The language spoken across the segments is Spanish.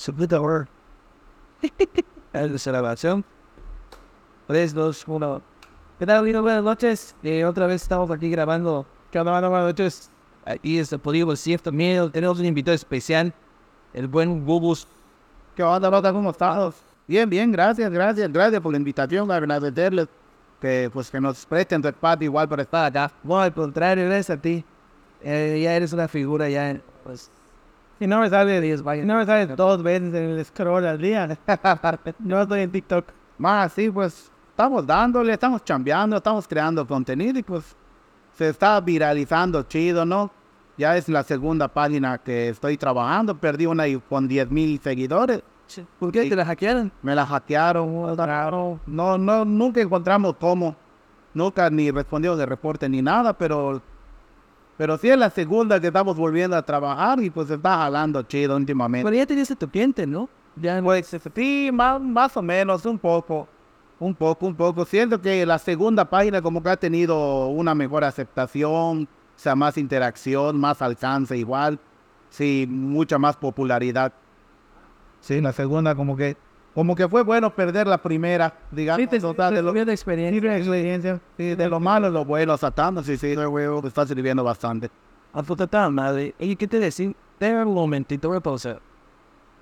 Su puta. Es la grabación. 3, 2, 1. ¿Qué tal, amigos? Buenas noches. Eh, otra vez estamos aquí grabando. Grabando buenas noches. Aquí es el Podrigo Cierto Miedo. Tenemos un invitado especial, el buen Bubus. ¿Qué onda, Rota? ¿Cómo estás? Bien, bien, gracias, gracias, gracias por la invitación, agradecerles que, pues, que nos presten su espacio igual para estar acá. Bueno, al contrario, gracias a ti. Eh, ya eres una figura, ya, pues, Y no me sale, Dios, vaya. no me sale dos veces en el scroll al día. no estoy en TikTok. Más, sí, pues, estamos dándole, estamos chambeando, estamos creando contenido y pues se está viralizando chido, ¿no? Ya es la segunda página que estoy trabajando, perdí una con 10 mil seguidores. ¿Por qué te la hackearon? Me la hackearon, claro. No, no, nunca encontramos cómo. Nunca ni respondieron de reporte ni nada, pero, pero sí es la segunda que estamos volviendo a trabajar y pues se está jalando chido últimamente. Pero ya tenías tu cliente, ¿no? Ya, Pues sí, más, más o menos, un poco. Un poco, un poco. Siento que la segunda página como que ha tenido una mejor aceptación, o sea, más interacción, más alcance igual. Sí, mucha más popularidad. Sí, la segunda como que como que fue bueno perder la primera, digamos, sí, te, total, de lo, de experiencia. sí, de experiencia, sí, de lo malo lo bueno, satando, sí, sí, me está sirviendo bastante. A tu total madre. ¿Y qué te decía? Espera un momentito, voy a pausar.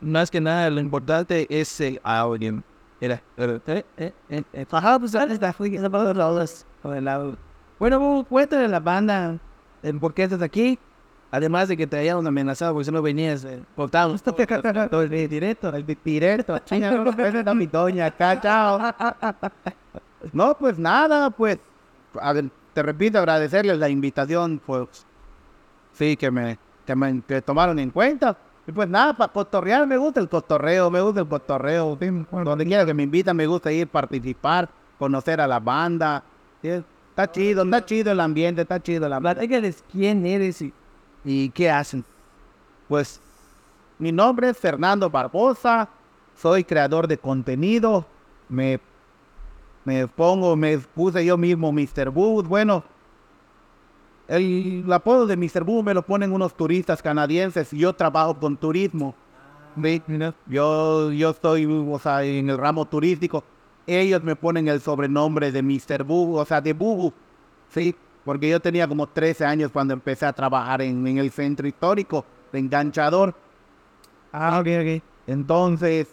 Más que nada, lo importante es el audio. Mira, eh, eh, eh, eh, eh. Ajá, pues está. Bueno, Bubu, cuéntale a la banda por qué estás aquí. Además de que te hayan amenazado porque si no venías, eh, cortamos todo, todo el directo, el directo. Esa es mi doña acá, chao. No, pues nada, pues, a ver, te repito, agradecerles la invitación, pues, sí, que me, que me que tomaron en cuenta. Y pues nada, para cotorrear, me gusta el cotorreo, me gusta el cotorreo, sí, donde quiera que me invitan, me gusta ir, participar, conocer a la banda. sí, está chido, está chido el ambiente, está chido el ambiente. Platícales quién eres y, y qué hacen. Pues mi nombre es Fernando Barbosa, soy creador de contenido, me, me pongo, me puse yo mismo Mr. Boo, bueno, el, apodo de Mr. Boo me lo ponen unos turistas canadienses y yo trabajo con turismo. ¿sí? Yo, yo estoy o sea, en el ramo turístico. Ellos me ponen el sobrenombre de Mr. Boo, o sea, de Bubu, ¿sí? Porque yo tenía como 13 años cuando empecé a trabajar en, en el centro histórico de enganchador. Ah, ok, ok. Entonces,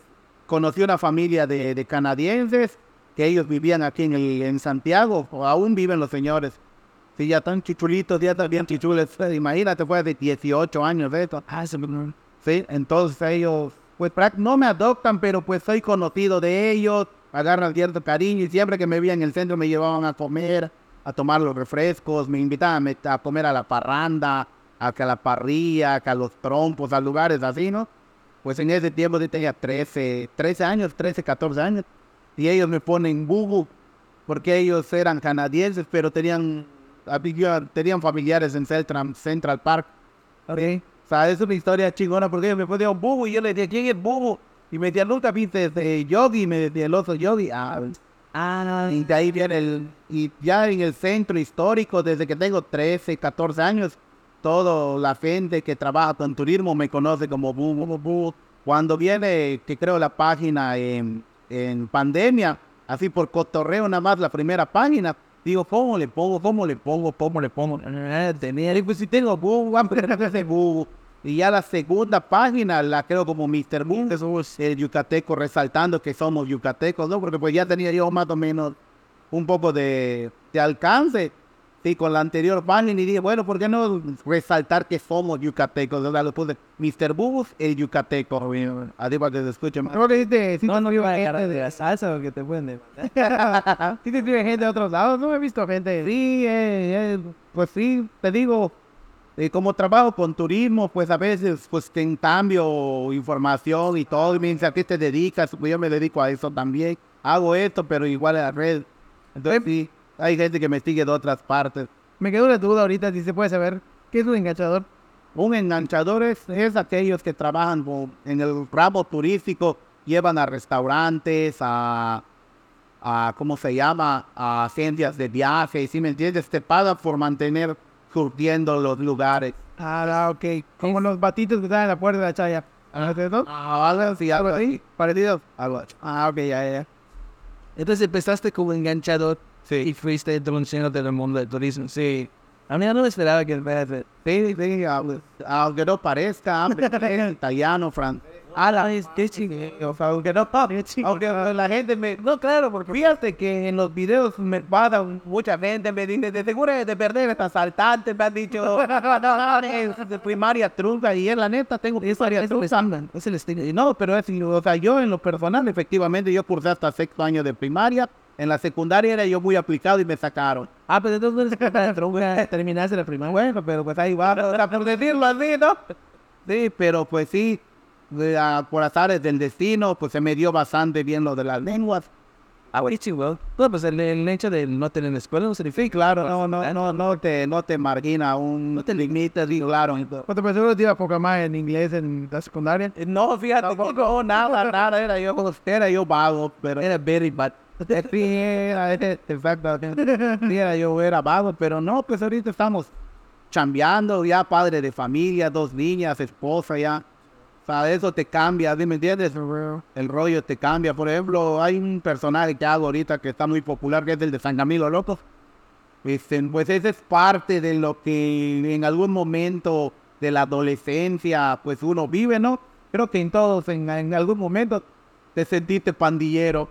conocí una familia de, de canadienses que ellos vivían aquí en, el, en Santiago, o aún viven los señores. Sí, ya están chichulitos, ya están bien chichules. Imagínate, fue de 18 años de esto. Ah, me... Sí, entonces ellos, pues no me adoptan, pero pues soy conocido de ellos, agarran cierto cariño y siempre que me veían en el centro me llevaban a comer, a tomar los refrescos, me invitaban a, a comer a la parranda, a que a la parrilla, a los trompos, a lugares así, ¿no? Pues en ese tiempo yo tenía 13, 13 años, 13, 14 años, y ellos me ponen Bubu, porque ellos eran canadienses, pero tenían, tenían familiares en Central, Central Park. Ok. O sea, es una historia chingona porque ellos me ponían Bubu y yo le decía, ¿quién es Bubu? Y me decía, nunca viste este Yogi, y me decía el oso Yogi. Ah, Ah, y de ahí viene el, y ya en el centro histórico, desde que tengo 13, 14 años, toda la gente que trabaja con turismo me conoce como Bubu, Bubu. Cuando viene, que creo la página en, en pandemia, así por cotorreo nada más la primera página, digo, ¿cómo le pongo? ¿Cómo le pongo? ¿Cómo le pongo? ah, tenía... Pues si tengo Bubu, Y ya la segunda página la creo como Mr. Que somos el yucateco, resaltando que somos yucatecos, ¿no? Porque pues ya tenía yo más o menos un poco de, de alcance. Sí, con la anterior página y dije, bueno, ¿por qué no resaltar que somos yucatecos? O sea, lo puse Mr. Bubus, el yucateco. Así para que se escuche más. No, no, no iba a de la salsa porque te pueden demandar. Sí, te escribe gente de otros lados, no he visto gente. Sí, eh, eh, pues sí, te digo, eh, como trabajo con turismo, pues a veces, pues te cambio información y todo, y me dice, ¿a qué te dedicas? Pues yo me dedico a eso también. Hago esto, pero igual en la red. Entonces sí, hay gente que me sigue de otras partes. Me quedó una duda ahorita si se puede saber qué es un enganchador. Un enganchador es, es aquellos que trabajan con- en el ramo turístico, llevan a restaurantes, a, a, ¿cómo se llama? A agencias de viaje, ¿sí me entiendes? Te pagan por mantener surtiendo los lugares. Ah, ok. Como los batitos que están en la puerta de la chaya. ¿Ah. Ah, algo así, algo así, parecido. Algo así. Ah, ok, ya, ya. Entonces empezaste como enganchador y fuiste introduciendo del mundo del turismo. Sí. A mí no me esperaba que fuera Sí, sí, aunque- no parezca, italiano, francés. Ah, la aunque no, aunque la gente me... No, claro, porque fíjate que en los videos me pasan mucha gente, me dice, de seguro de perder esta asaltante, me han dicho, de primaria trunca, y es la neta, tengo primaria trunca. es el estigma. Y No, pero es, o sea, yo en lo personal, efectivamente, yo cursé hasta sexto año de primaria, en la secundaria era yo muy aplicado y me sacaron. Ah, pero entonces nunca terminaste la primaria. Bueno, pero pues ahí va, por decirlo así, ¿no? Sí, pero pues sí, de, por azares del destino, pues se me dio bastante bien lo de las lenguas. Ah, chihuahua. No, pues el, el hecho de no tener escuela no significa. Claro, no, no, no, no te, no te margina un, no te limita, sí, claro. ¿Cuánto te iba poco más en inglés en la secundaria? No, fíjate, que no, nada, nada, era yo, era yo vago, pero Era very bad. Sí, era- exacto, sí, yo, era vago, pero no, pues ahorita estamos chambeando, ya padre de familia, dos niñas, esposa, ya. O sea, eso te cambia, ¿sí ¿me entiendes? El rollo te cambia. Por ejemplo, hay un personaje que hago ahorita que está muy popular, que es el de San Camilo Loco. Este, pues ese es parte de lo que en algún momento de la adolescencia, pues uno vive, ¿no? Creo que en todos, en, en algún momento, te sentiste pandillero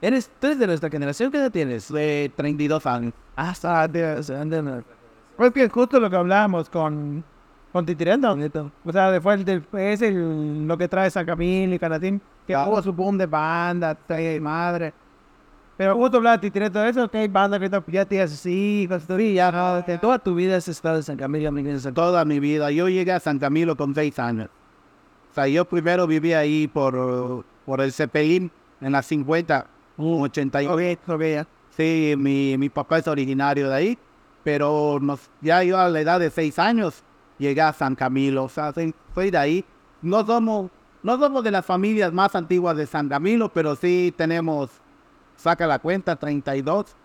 Eres, tú eres de nuestra generación, ¿qué edad tienes? de 32 años. Ah, está, de, de- Pues que justo lo que hablábamos con, con Titirendo. O sea, después del, es el, lo que trae San Camilo y Canatín, que Claro. hubo su boom de banda, trae madre. Pero justo hablaba de Titirendo de eso, que hay bandas que ya tienes así, ya no, te- Toda tu vida has estado en San Camilo, San Toda mi vida. Yo llegué a San Camilo con 6 años. O sea, yo primero viví ahí por, por el Cepelín en las 50, un 88. Ok, ok, ya. Sí, mi, mi papá es originario de ahí, pero nos, ya yo a la edad de seis años llegué a San Camilo, o sea, soy, soy de ahí. No somos, no somos de las familias más antiguas de San Camilo, pero sí tenemos, saca la cuenta, 32,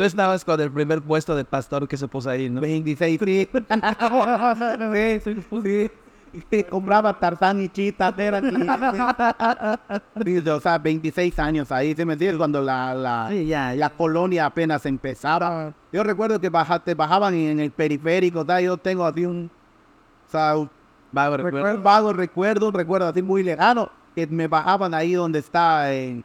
Tú estabas con el primer puesto de pastor que se puso ahí, ¿no? 26, sí. sí, sí, sí. Compraba Tarzán y Chita, era o sea, 26 años ahí, ¿sí me entiendes? Cuando la, la, Sí, ya, la colonia apenas empezaba. Yo recuerdo que baja- te bajaban en el periférico, ¿tá? yo tengo así un, o sea, un Vago recuerdo, recuerdo. vago recuerdo, un recuerdo así muy lejano, que me bajaban ahí donde está eh,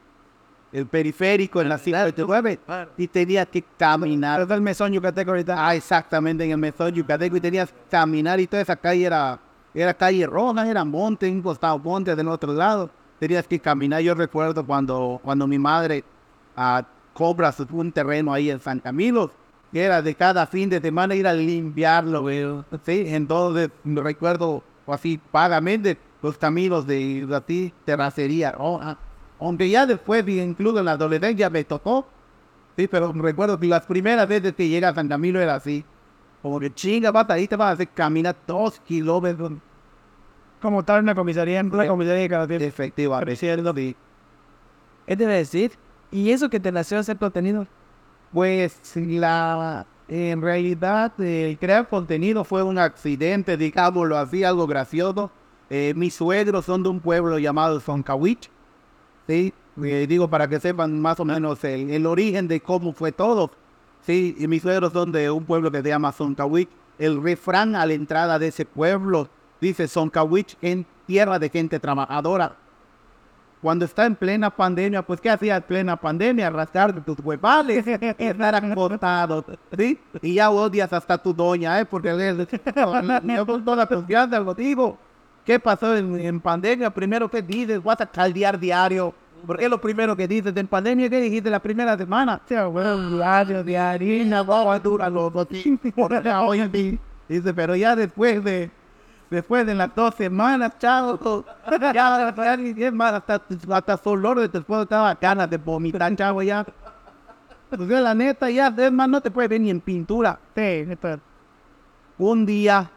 el periférico, en la 59, y tenía que caminar. Es el mesón yucateco ahorita. Ah, exactamente, en el mesón yucateco, y tenías que caminar, y toda esa calle era, era calle roja, era monte, un costado monte del otro lado. Tenías que caminar. Yo recuerdo cuando, cuando mi madre ah, compra su- un terreno ahí en San Camilo, que era de cada fin de semana ir a limpiarlo. Sí, entonces me recuerdo así vagamente los caminos de, así, terracería roja. Aunque ya después, incluso en la adolescencia, me tocó Sí, pero recuerdo que las primeras veces que llega a San Camilo era así. Como que chinga, bata, ahí te vas a hacer caminar dos kilómetros. Como tal, una comisaría, en una comisaría de Canatín. Efectivamente. Sí. ¿Qué te iba a decir? ¿Y eso que te nació hacer contenido? Pues la, en realidad el crear contenido fue un accidente, digámoslo así, algo gracioso. Eh, mis suegros son de un pueblo llamado Zoncawich. Sí, Eh, digo para que sepan más o menos el, el origen de cómo fue todo. Sí, y mis suegros son de un pueblo que se llama Zoncawich. El refrán a la entrada de ese pueblo dice Zoncawich en tierra de gente trabajadora. Cuando está en plena pandemia, pues ¿qué hacía en plena pandemia? Rascarte tus huevales, estar acostado, ¿sí? Y ya odias hasta tu doña, ¿eh? Porque le toda confianza lo digo. ¿Qué pasó en, pandemia? Primero, ¿qué dices? Vas a caldear diario. Porque lo primero que dices en pandemia. ¿Qué dijiste la primera semana? Sí, bueno, radio de harina, No, dura los Dice, pero ya después de después de las dos semanas, chavo, ya, ya, más, hasta, hasta su olor de estaba ganas de vomitar, chavo, ya. Pues yo, la neta, ya, es más, no te puedes ver ni en pintura. Sí, esto- Un día,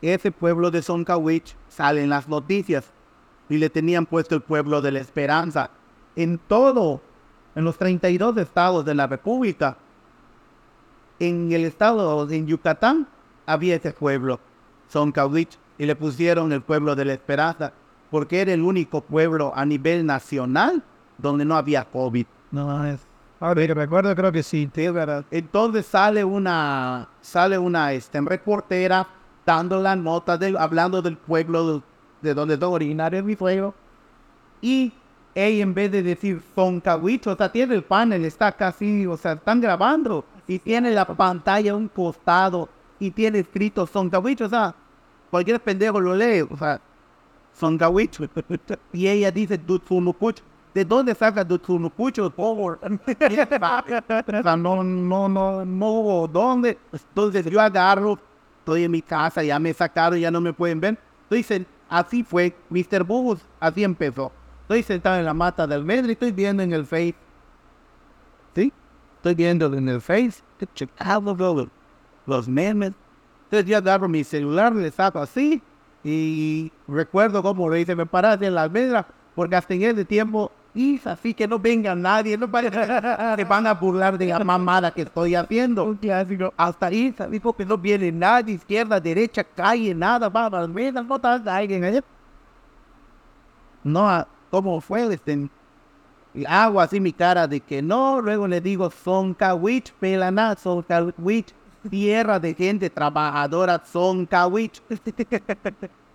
ese pueblo de Soncawich sale en las noticias y le tenían puesto el pueblo de la esperanza. En todo, en los 32 estados de la República, en el estado de Yucatán, había ese pueblo, Soncawich, y le pusieron el pueblo de la esperanza. porque era el único pueblo a nivel nacional donde no había COVID. No es. A ver, recuerdo, creo que sí, sí, es verdad. Entonces sale una, sale una este, reportera dando la nota, de, hablando del pueblo de, de donde es originario mi pueblo. Y ella en vez de decir Zoncahuich, o sea, tiene el panel, está casi, o sea, están grabando y tiene la pantalla a un costado y tiene escrito Zoncahuich, o sea, cualquier pendejo lo lee, o sea, Zoncahuich. y ella dice Dutsunupuch. ¿De dónde saca Dutsunupuch? Por o sea, no, no, no, no dónde. Entonces yo agarro, estoy en mi casa, ya me sacaron, ya no me pueden ver. Entonces, así fue, Mr. Bubus, así empezó. Estoy sentado en la mata del metro y estoy viendo en el Face. ¿Sí? Estoy viendo en el Face, los, los memes. Entonces yo agarro mi celular, le saco así y recuerdo cómo le dice, me paraste en la almendra porque hasta en ese tiempo, y así que no venga nadie, no vaya- se van a burlar de la mamada que estoy haciendo. Un clásico. Hasta ahí, dijo que no viene nadie, izquierda, derecha, calle, nada, va a la almendra, no está alguien allá. No, ah, ¿cómo fue? Este, hago así mi cara de que no, luego le digo Zoncawich, pelaná, Zoncawich, tierra de gente trabajadora, Zoncawich.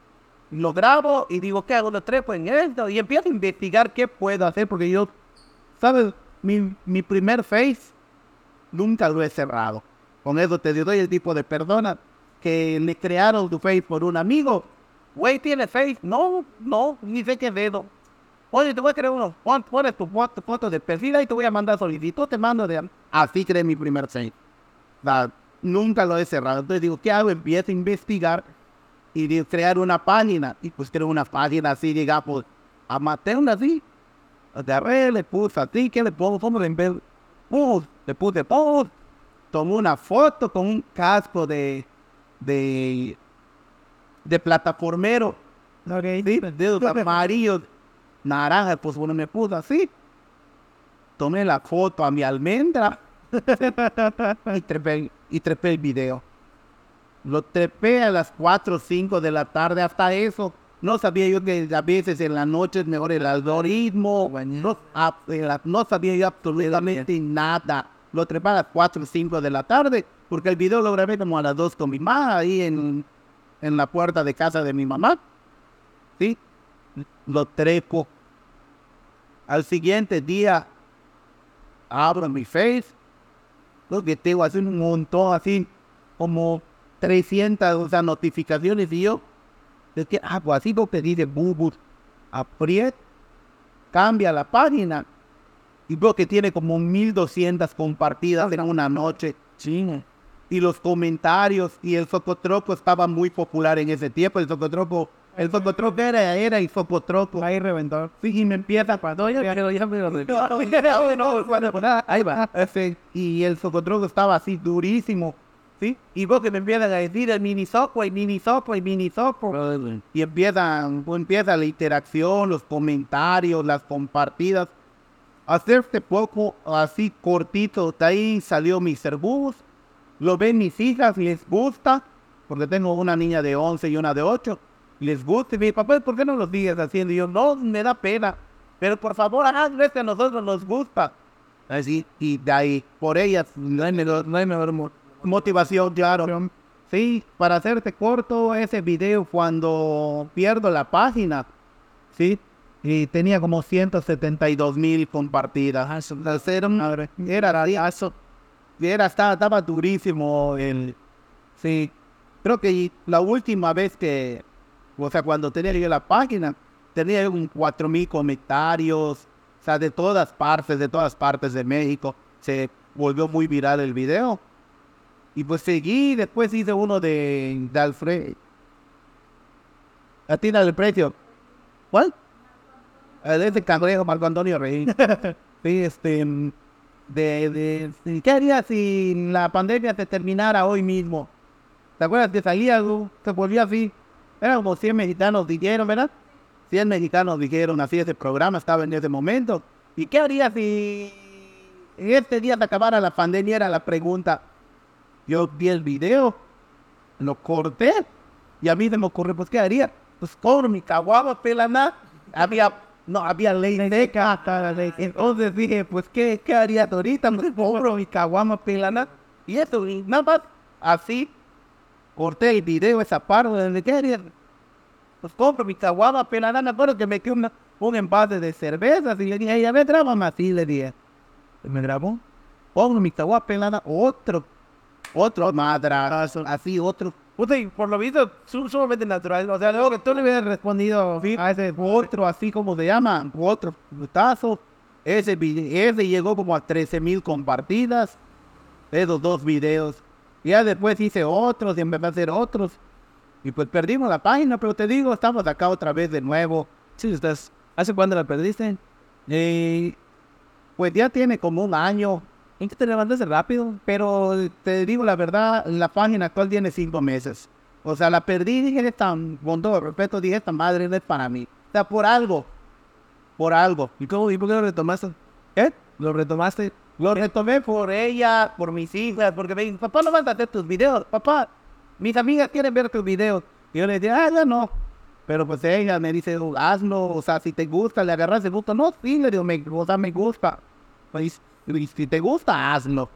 Lo grabo y digo, ¿qué hago? Lo trepo en esto y empiezo a investigar qué puedo hacer porque yo, ¿sabes? Mi, mi primer face nunca lo he cerrado. Con eso te doy el tipo de persona que le crearon tu face por un amigo. Güey, ¿tiene face? No, no, ni sé qué dedo. Oye, te voy a crear uno. Pon, pones tu foto de perfil y te voy a mandar solicitud, te mando de... Así creé mi primer face. O sea, nunca lo he cerrado. Entonces digo, ¿qué hago? Empiezo a investigar y de crear una página. Y pues creo una página así, digamos, amateur así. Agarré, le puse así, ¿qué le pongo? ¿Cómo le envío? Post, le puse post. Tomé una foto con un casco de, de, de plataformero. Ok. Sí, dedos amarillos, naranjas, pues bueno, me puse así. Tomé la foto a mi almendra y trepé, y trepé el video. Lo trepé a las 4 o 5 de la tarde, hasta eso. No sabía yo que a veces en la noche es mejor el algoritmo. No, la- no sabía yo absolutamente nada. Lo trepé a las 4 o 5 de la tarde, porque el video lo grabé como a las 2 con mi mamá, ahí en, en la puerta de casa de mi mamá. ¿Sí? Lo trepo. Al siguiente día, abro mi face. Lo que tengo así un montón, así como 300 o sea, notificaciones. Y yo, es que, ah, pues así lo que dice Bubus. Apriet, cambia la página. Y veo que tiene como 1200 compartidas en una noche. Y los comentarios y el socotroco estaba muy popular en ese tiempo. El socotroco, el socotroco era, era el socotroco. Ahí reventó. Sí, y me empieza cuando ya, Ya, ya me lo Ahí va. Ese- y el socotroco estaba así durísimo. ¿Sí? Y vos que me empiezan a decir el mini soco, el mini soco, el mini soco. Y empiezan, pues, empieza la interacción, los comentarios, las compartidas. Hacerse poco así cortito, de ahí salió Mr. Bus. Lo ven mis hijas, les gusta, porque tengo una niña de 11 y una de 8. Les gusta y me dice, papá, ¿por qué no lo sigues haciendo? Y yo, no, me da pena. Pero por favor, hazlo, es que a nosotros nos gusta. Así, y de ahí, por ellas, no hay mejor, no hay mejor mo- motivación, claro. Sí, para hacerte corto, ese video cuando pierdo la página, sí, y tenía como 172 mil compartidas. Sea, Era, un- era, era, estaba, estaba durísimo el, sí. Creo que la última vez que, o sea, cuando tenía yo la página, tenía un 4 mil comentarios, o sea, de todas partes, de todas partes de México. Se volvió muy viral el video. Y pues seguí, después hice uno de, de Alfred. Atina el precio. ¿Cuál? El de Cangrejo, Marco Antonio Rey. sí, este. De, de, ¿Qué haría si la pandemia se terminara hoy mismo? ¿Te acuerdas que salía algo? Se volvió así. Eran como 100 mexicanos dijeron, ¿verdad? 100 mexicanos dijeron así ese programa, estaba en ese momento. ¿Y qué haría si en este día se acabara la pandemia? Era la pregunta. Yo vi el video, lo corté y a mí se me ocurrió, pues, ¿qué haría? pues compro mi caguama pelana. Había, no, había ley seca. Entonces dije, pues, ¿qué, qué haría ahorita? Pues compro mi caguama pelana. Y eso, y nada más, así, corté el video, esa parte donde quería. Pues compro mi caguama pelana. Me acuerdo que me quedó una- un envase de cervezas y le dije, ya me grábame así, le dije. Y me grabó. Pongo mi caguama pelana, otro, otro madrazo, así, otro. Puta, y por lo visto, su- sumamente natural. O sea, luego que tú le hubieras respondido a ese otro, así como se llama, otro putazo. Ese, ese llegó como a 13 mil compartidas, esos dos videos. Ya después hice otros y empecé a hacer otros. Y pues perdimos la página, pero te digo, estamos acá otra vez de nuevo. Sí, estás. ¿Hace cuándo la perdiste? Y pues ya tiene como un año, ¿En qué te levantaste rápido? pero te digo la verdad, la página actual tiene cinco meses. O sea, la perdí, dije, esta, con todo respeto, dije, esta madre no es para mí. O sea, por algo, por algo. ¿Y cómo? ¿Y por qué lo retomaste? ¿Eh? ¿Lo retomaste? Lo retomé por ella, por mis hijas, porque me dicen, papá, no hacer tus videos, papá, mis amigas quieren ver tus videos. Y yo le decía, ah, ya no. Pero pues ella me dice, "Oh, hazlo, o sea, si te gusta, le agarras el gusto. No, sí, le digo, me, o sea, me gusta. Pues, y si te gusta, hazlo.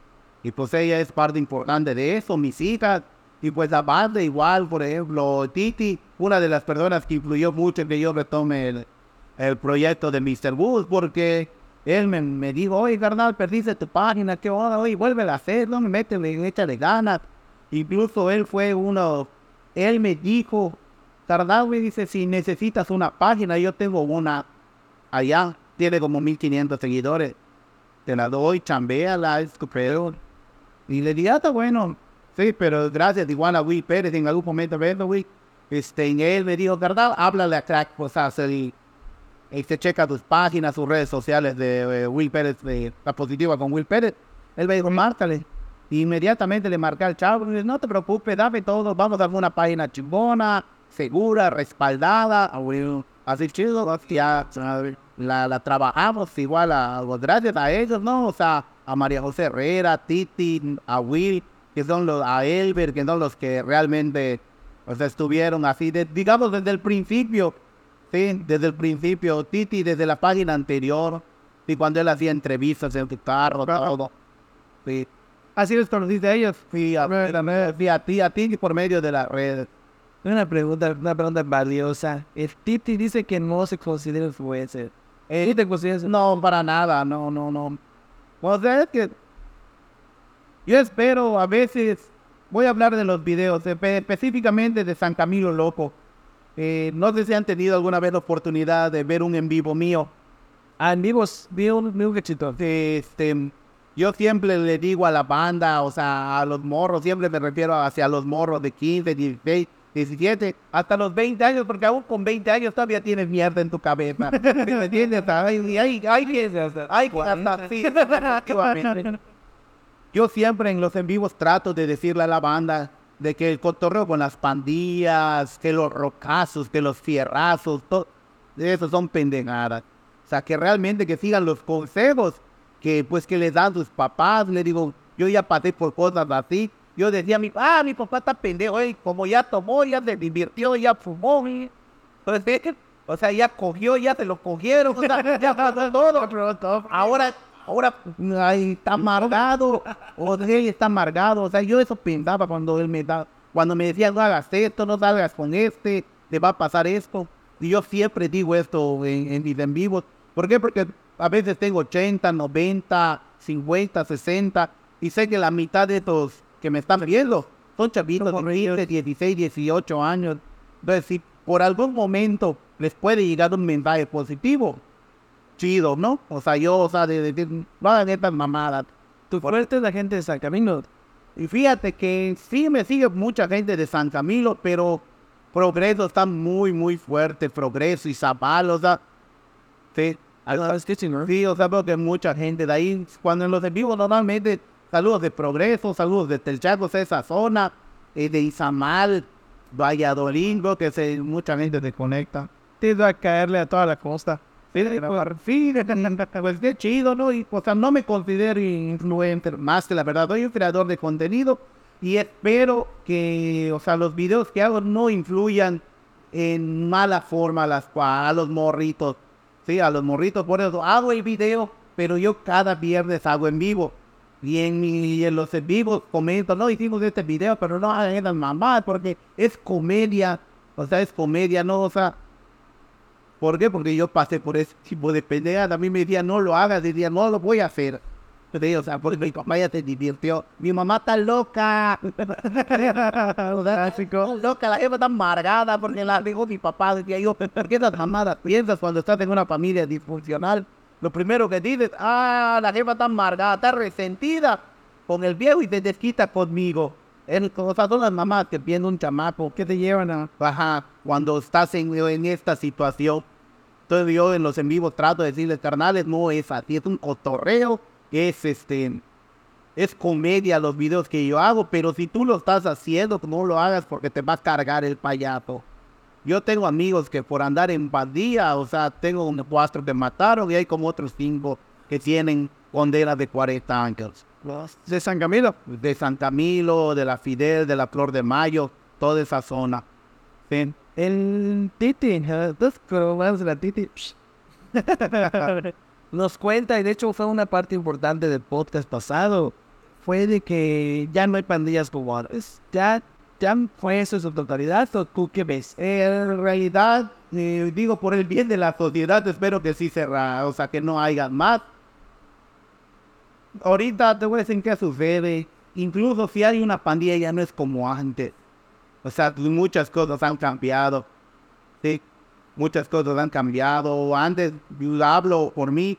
Y pues ella es parte importante de eso, mis hijas. Y pues aparte, igual, por ejemplo, Titi, una de las personas que influyó mucho en que yo retome el, el proyecto de Mr. Wood, porque él me, me dijo, oye, carnal, perdiste tu página, qué onda, oye, vuelve a hacer, no me métele, échale ganas. Incluso él fue uno, él me dijo, carnal, me dice, si necesitas una página, yo tengo una allá, tiene como 1500 seguidores, te la doy, chambéala, es tu pedo. Y le dije, ah, está bueno. Sí, pero gracias igual a Will Pérez en algún momento, ¿verdad, Will? Este, y él me dijo, carnal, háblale a Crack, o sea, se, este, checa tus páginas, sus redes sociales de Will Pérez, de la positiva con Will Pérez. Él me dijo, márcale. Y inmediatamente le marqué al chavo, y no te preocupes, dame todo, vamos a dar una página chingona, segura, respaldada, ah, así chido, hostia, ¿sabe? La, la trabajamos igual, a, pues, gracias a ellos, ¿no? O sea, a María José Herrera, Titi, a Will, que son los, a Elber, que son los que realmente, o sea, estuvieron así, de- digamos, desde el principio, Sí, desde el principio, Titi desde la página anterior, y cuando él hacía entrevistas en carro, todo. Sí, Así les conociste a ellos. sí, a, sí, a ti, a ti por medio de las redes. Una pregunta, una pregunta valiosa. El Titi dice que no se considera influencer. Eh, ¿Sí te consideras? No, para nada, no, no, no. O sea, es que yo espero a veces, voy a hablar de los videos, espe- específicamente de San Camilo Loco. Eh, no sé si han tenido alguna vez la oportunidad de ver un en vivo mío. Ah, en vivos, vi un, vi un cachito. este, yo siempre le digo a la banda, o sea, a los morros, siempre me refiero hacia los morros de 15, 16, 17, hasta los 20 años, porque aún con 20 años todavía tienes mierda en tu cabeza. ¿Me entiendes? Hay, hay, hay que, hay que hasta sí. Yo siempre en los en vivos trato de decirle a la banda de que el cotorreo con las pandillas, que los rocazos, que los fierrazos, todo eso son pendejadas. O sea, que realmente que sigan los consejos que pues que les dan sus papás. Le digo, yo ya pasé por cosas así. Yo decía, mi, ah, mi papá está pendejo, como ya tomó, ya se divirtió, ya fumó. Entonces, o sea, ya cogió, ya se lo cogieron, o sea, ya pasó todo. Ahora, ahora, ay, está amargado, o sea, está amargado, o sea, yo eso pensaba cuando él me da, cuando me decía, no hagas esto, no salgas con este, te va a pasar esto. Y yo siempre digo esto en, en mis en vivos. ¿Por qué? Porque a veces tengo 80, 90, 50, 60, y sé que la mitad de estos que me están viendo son chavitos de 15, 16, 18 años. Entonces, si por algún momento les puede llegar un mensaje positivo, chido, ¿no? O sea, yo, o sea, de decir, no hagan estas mamadas. Tu fuerte es la gente de San Camilo. Y fíjate que sí me sigue mucha gente de San Camilo, pero Progreso está muy, muy fuerte. Progreso y Zapal, o sea, sí. Ah. Sí, o sea, veo que mucha gente de ahí, cuando en los en vivo normalmente, saludos de Progreso, saludos de Telchacos, esa zona, eh, de Izamal, Valladolid, que se, mucha gente se conecta. Iba a caerle a toda la costa. Sí, pues qué chido, ¿no? Y, o sea, no me considero influencer más que la verdad, soy un creador de contenido y espero que, o sea, los videos que hago no influyan en mala forma a, las, a los morritos. Sí, a los morritos. Por eso hago el video, pero yo cada viernes hago en vivo. Y en, y en los vivos comento, no hicimos este video, pero no hagan esas mamadas porque es comedia. O sea, es comedia, no, o sea. ¿Por qué? Porque yo pasé por ese tipo de pendejadas. A mí me decían, no lo hagas. Decía, no lo voy a hacer. Sí, o sea, porque mi papá ya se divirtió. Mi mamá está loca. O sea, está loca, la jefa está amargada porque la dijo mi papá. Decía yo, ¿por qué esas mamadas piensas cuando estás en una familia disfuncional? Lo primero que dices, ah, la jefa está amargada, está resentida con el viejo y se desquita conmigo. Es- O sea, son las mamás que piensan un chamaco Que te llevan a... Ajá, cuando estás en, en esta situación. Entonces yo en los en vivos trato de decirles, carnales, no es así, es un cotorreo, es este, es comedia los videos que yo hago, pero si tú lo estás haciendo, no lo hagas porque te va a cargar el payaso. Yo tengo amigos que por andar en pandilla, o sea, tengo un cuatro que mataron y hay como otros cinco que tienen condenas de 40 años. De San Camilo. De San Camilo, de la Fidel, de la Flor de Mayo, toda esa zona. ¿sí? El Titi. Dos cromas la Titi. Nos cuenta, y de hecho fue una parte importante del podcast pasado, fue de que ya no hay pandillas como antes. Ya, ya fue eso en su totalidad, ¿o tú qué ves? En realidad, eh, digo, por el bien de la sociedad, espero que sí cerra, o sea, que no haya más. Ahorita te voy a decir qué sucede. Incluso si hay una pandilla, ya no es como antes. O sea, muchas cosas han cambiado. Sí, muchas cosas han cambiado. Antes, yo hablo por mí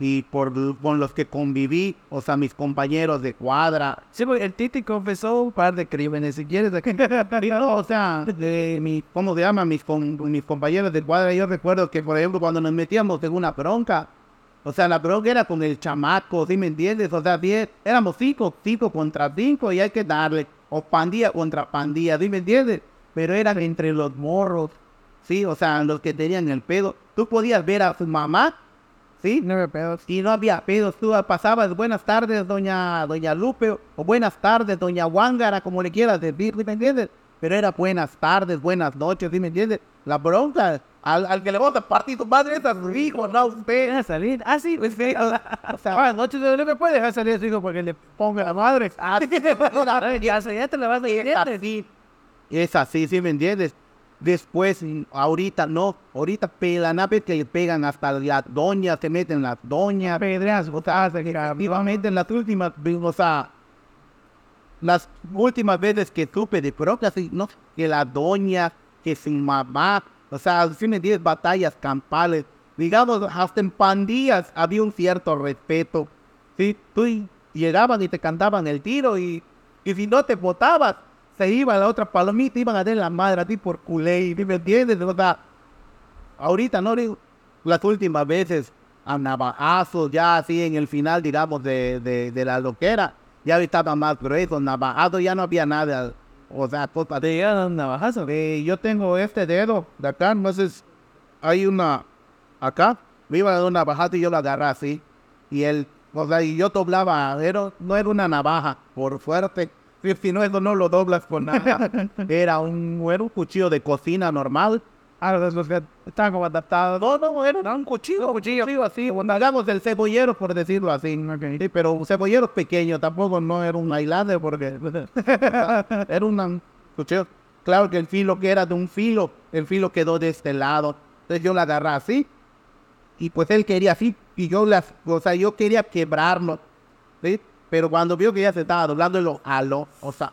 y por con los que conviví, o sea, mis compañeros de cuadra, Sí, porque el Titi confesó un par de crímenes, si quieres. no, o sea, de mi, ¿cómo se llama? Mis, con, mis compañeros de cuadra, yo recuerdo que, por ejemplo, cuando nos metíamos en una bronca, o sea, la bronca era con el chamaco, ¿sí me entiendes? O sea, diez- éramos cinco, cinco contra cinco y hay que darle, o pandilla contra pandilla, ¿sí me entiendes? Pero eran entre los morros, ¿sí? O sea, los que tenían el pedo. Tú podías ver a su mamá, ¿sí? No me pedo. Y no había pedos, tú pasabas buenas tardes, doña, doña Lupe, o buenas tardes, doña Wangara, como le quieras decir, ¿sí me entiendes? Pero era buenas tardes, buenas noches, ¿sí me entiendes? La bronca, al, al que le vamos a partir tu madre es a su hijo, no a usted. a salir. Ah, sí. Pues, sí, o sea, Buenas noches, no me puede dejar salir a su hijo porque le ponga la madre. ah, Ya, se- ya te la vas a es ir. así, es así, ¿sí me entiendes? Después, ahorita no, ahorita pelanape que le pegan hasta las doñas, se meten las doñas, Pedreas, botadas, Efectivamente, en las últimas, o sea, las últimas veces que supe de sí, ¿no? Que la doña, que su mamá, o sea, me entiendes, batallas campales, digamos, hasta en pandillas había un cierto respeto, ¿sí? Tú llegaban y te cantaban el tiro y, y si no te votabas, se iba a la otra palomita, iban a dar la madre a ti por culé, ¿sí ¿me entiendes? O sea, ahorita no las últimas veces a navajazos, ya así en el final, digamos, de, de, de la loquera, ya estaba más grueso, navajazos, ya no había nada, o sea, cosas Te llegan navajazo. Eh, yo tengo este dedo de acá, entonces hay una acá, me iba a dar navajazo y yo la agarré así, y él, o sea, y yo doblaba, era, no era una navaja, por fuerte, si, si no, eso no lo doblas con nada, era un, era un cuchillo de cocina normal, Ah, los, que estaban como adaptados. no, no, era un cuchillo, cuchillo, así, bueno, hagamos el cebollero, por decirlo así. Sí, pero un cebollero pequeño, tampoco no era un aislante, porque era un cuchillo. Claro que el filo que era de un filo, el filo quedó de este lado. Entonces yo la agarré así, y pues él quería así, y yo las, o sea, yo quería quebrarlo, ¿sí? Pero cuando vio que ya se estaba doblando, lo jaló, o sea,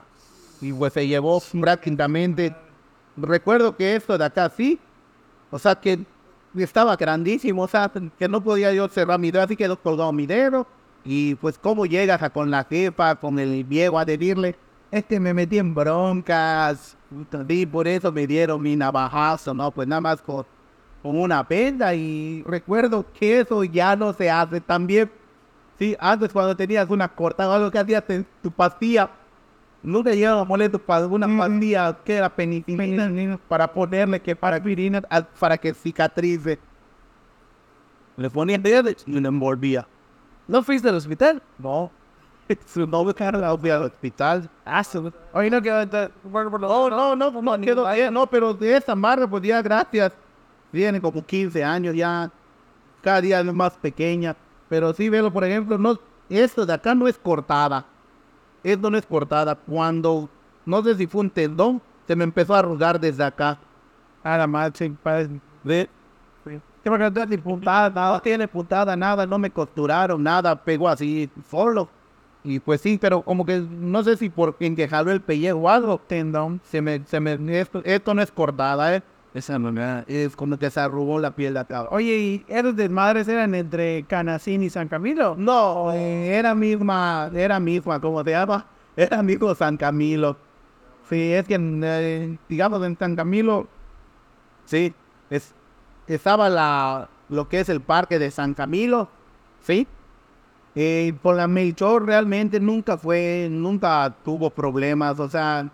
y pues se llevó prácticamente. Recuerdo que esto de acá sí, o sea que estaba grandísimo, o sea, que no podía yo cerrar mi dedo, así quedó colgado mi dedo. Y pues, ¿cómo llegas a con la jefa, con el viejo a decirle? Es que me metí en broncas, y por eso me dieron mi navajazo, ¿no? Pues nada más con, con una penda. Y recuerdo que eso ya no se hace también. Sí, antes cuando tenías una cortada o algo que hacías en tu pastilla, nunca llegaba a moler tu pa- una pastilla que era penicilina para ponerle que para aspirina para que cicatrice. Le ponía dedos y lo envolvía. ¿No fuiste al hospital? No. Su novio la fui al hospital. Ah, su- Oye, no quedó No, no, no, no, quedó bien, no, pero de esa madre, pues ya gracias. Tiene como 15 años ya. Cada día es más pequeña. Pero sí, velo, por ejemplo, no, esto de acá no es cortada. Esto no es cortada. Cuando, no sé si fue un tendón, se me empezó a arrugar desde acá. Ah, la madre, parece. Porque no tiene ni puntada, nada. tiene puntada, nada, no me costuraron, nada, pegó así solo. Y pues sí, pero como que no sé si por quien que jaló el pellejo o algo, Tendón. se me, se me, esto, esto no es cortada, eh. Esa no es como que se arrugó la piel de acá. Oye, ¿y esos desmadres eran entre Canacín y San Camilo? No, eh, era misma, era misma, ¿cómo se llama? Era mismo San Camilo. Sí, es que, eh, digamos, en San Camilo, sí, es, estaba la, lo que es el parque de San Camilo, sí. Eh, por la Melchor realmente nunca fue, nunca tuvo problemas, o sea,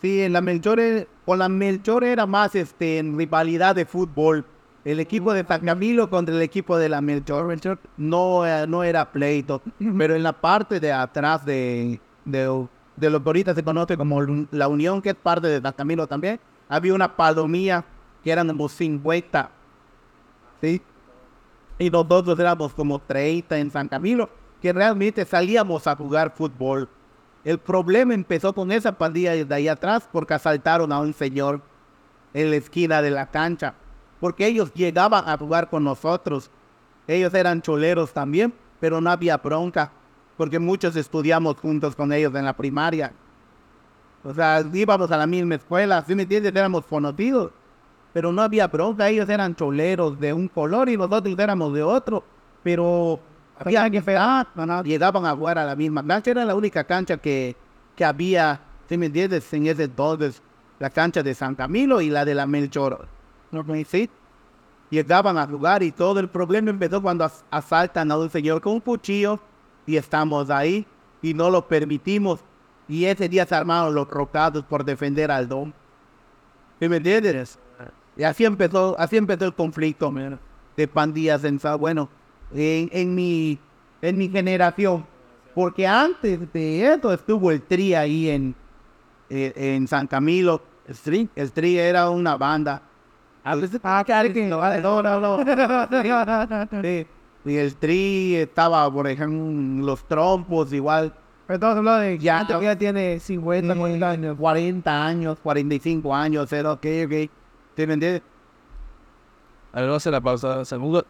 sí, en la Melchor, eh, con la Melchor era más, este, en rivalidad de fútbol. El equipo de San Camilo contra el equipo de la Melchor, Melchor no, eh, no era pleito, pero en la parte de atrás de, de, de lo que ahorita se conoce como la Unión, que es parte de San Camilo también, había una palomía que eran como 50, ¿sí? Y nosotros éramos como 30 en San Camilo, que realmente salíamos a jugar fútbol. El problema empezó con esa pandilla de ahí atrás porque asaltaron a un señor en la esquina de la cancha. Porque ellos llegaban a jugar con nosotros. Ellos eran choleros también, pero no había bronca. Porque muchos estudiamos juntos con ellos en la primaria. O sea, íbamos a la misma escuela, ¿sí me entiendes? Éramos conocidos. Pero no había bronca, ellos eran choleros de un color y nosotros éramos de otro. Pero había que fear, llegaban a jugar a la misma cancha. Era la única cancha que, que había, ¿sí me entiendes? En ese entonces, la cancha de San Camilo y la de la Melchor. ¿No me sí? Llegaban a jugar y todo el problema empezó cuando as- asaltan a un señor con un cuchillo y estamos ahí y no lo permitimos. Y ese día se armaron los rocados por defender al don. ¿Sí me entiendes? Y así empezó, así empezó el conflicto man, de pandillas en bueno, en, en mi en mi generación. Porque antes de eso estuvo el tri ahí en, eh, en San Camilo. El tri, el tri era una banda. A veces- Ah, no, no, no, no. Sí. Y el tri estaba, por ejemplo, los trompos igual. Pero estamos hablando de Ya, ya tiene 50, 40 años. 40 años, 45 años, era ok, ok. ¿Sí me entiendes? A ver, vamos a hacer la pausa. Segundo.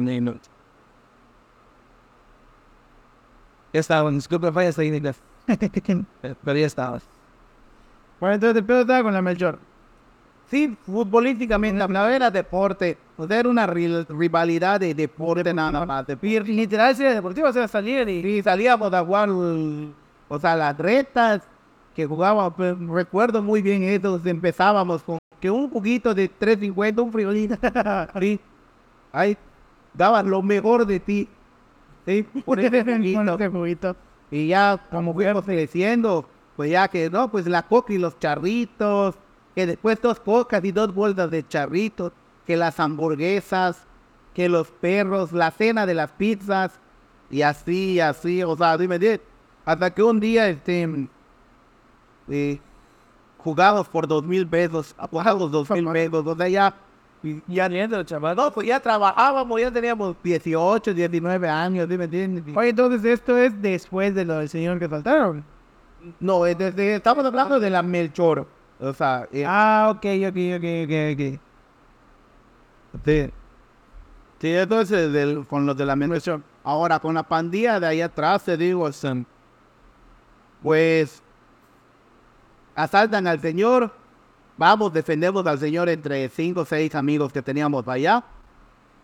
Mí no. Ya estaban. Disculpa, falla esta idea. Pero ya estabas. Bueno, entonces el pedo estaba con la Melchor. Sí, futbolísticamente hablando, era deporte. O sea, era una ri- rivalidad de deporte nada más. literal, si era deportivo, o sea, salían y... Salíamos a jugar, o sea, las retas que jugábamos. pues, recuerdo muy bien eso. Empezábamos con que un poquito de 350, un friolito. Ahí dabas lo mejor de ti. Sí, por ese Con juguito. juguito. Y ya como fuimos creciendo, pues ya que no, pues la coca y los charritos, que después dos cocas y dos bolsas de charritos, que las hamburguesas, que los perros, la cena de las pizzas, y así, así, o sea, dime, di- hasta que un día, este, eh, jugamos por dos mil pesos, jugamos dos mil pesos, o sea, ya, y- Ya viendo, chaval. no, pues ya trabajábamos, ya teníamos 18, 19 años, ¿sí me entiendes? Oye, entonces esto es después de lo del señor que saltaron. No, es desde- estamos hablando de la Melchor. O sea, eh, Ah, ok, ok, ok, ok, ok. sí. Sí, entonces del- con los de la Melchor. Ahora, con la pandilla de ahí atrás, te digo, este, pues asaltan al señor. Vamos, defendemos al señor entre cinco o seis amigos que teníamos allá.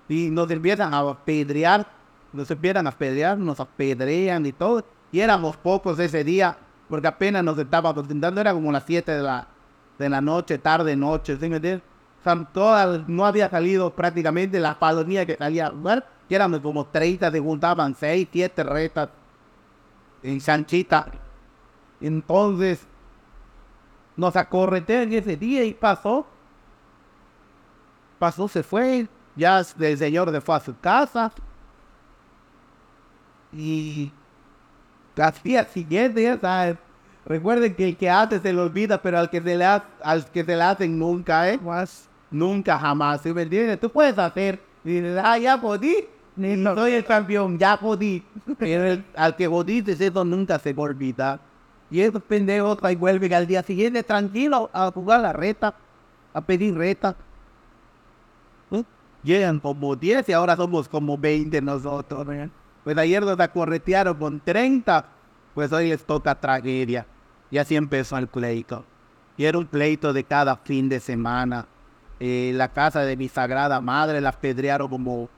Y nos empiezan a apedrear. Nos empiezan a apedrear, nos apedrean y todo. Y éramos pocos ese día, porque apenas nos estábamos sentando, era como las 7 de la, de la noche, tarde, noche, ¿sí me entiendes? Todas- no había salido prácticamente la palonía que salía a jugar, éramos como 30, se juntaban 6, 7 retas en Sanchita. Entonces, nos acorretean ese día y pasó. Pasó, se fue. Ya el señor se fue a su casa. Y al día siguiente, ya sabes. Recuerden que el que hace se le olvida, pero al que se le, ha- al que se le hacen nunca, ¿eh? Más. Nunca, jamás, ¿sí me entiendes? Tú puedes hacer, y dices, ah, ya jodí, Ni lo- soy el campeón, ya jodí. Pero el- al que jodiste, eso nunca se va a olvidar. Y esos pendejos ahí vuelven al día siguiente tranquilo a jugar la reta, a pedir reta. ¿Eh? Llegan como 10 y ahora somos como 20 nosotros. Pues ayer nos acorretearon con 30, pues hoy les toca tragedia. Y así empezó el pleito. Y era un pleito de cada fin de semana. Eh, la casa de mi sagrada madre la apedrearon como,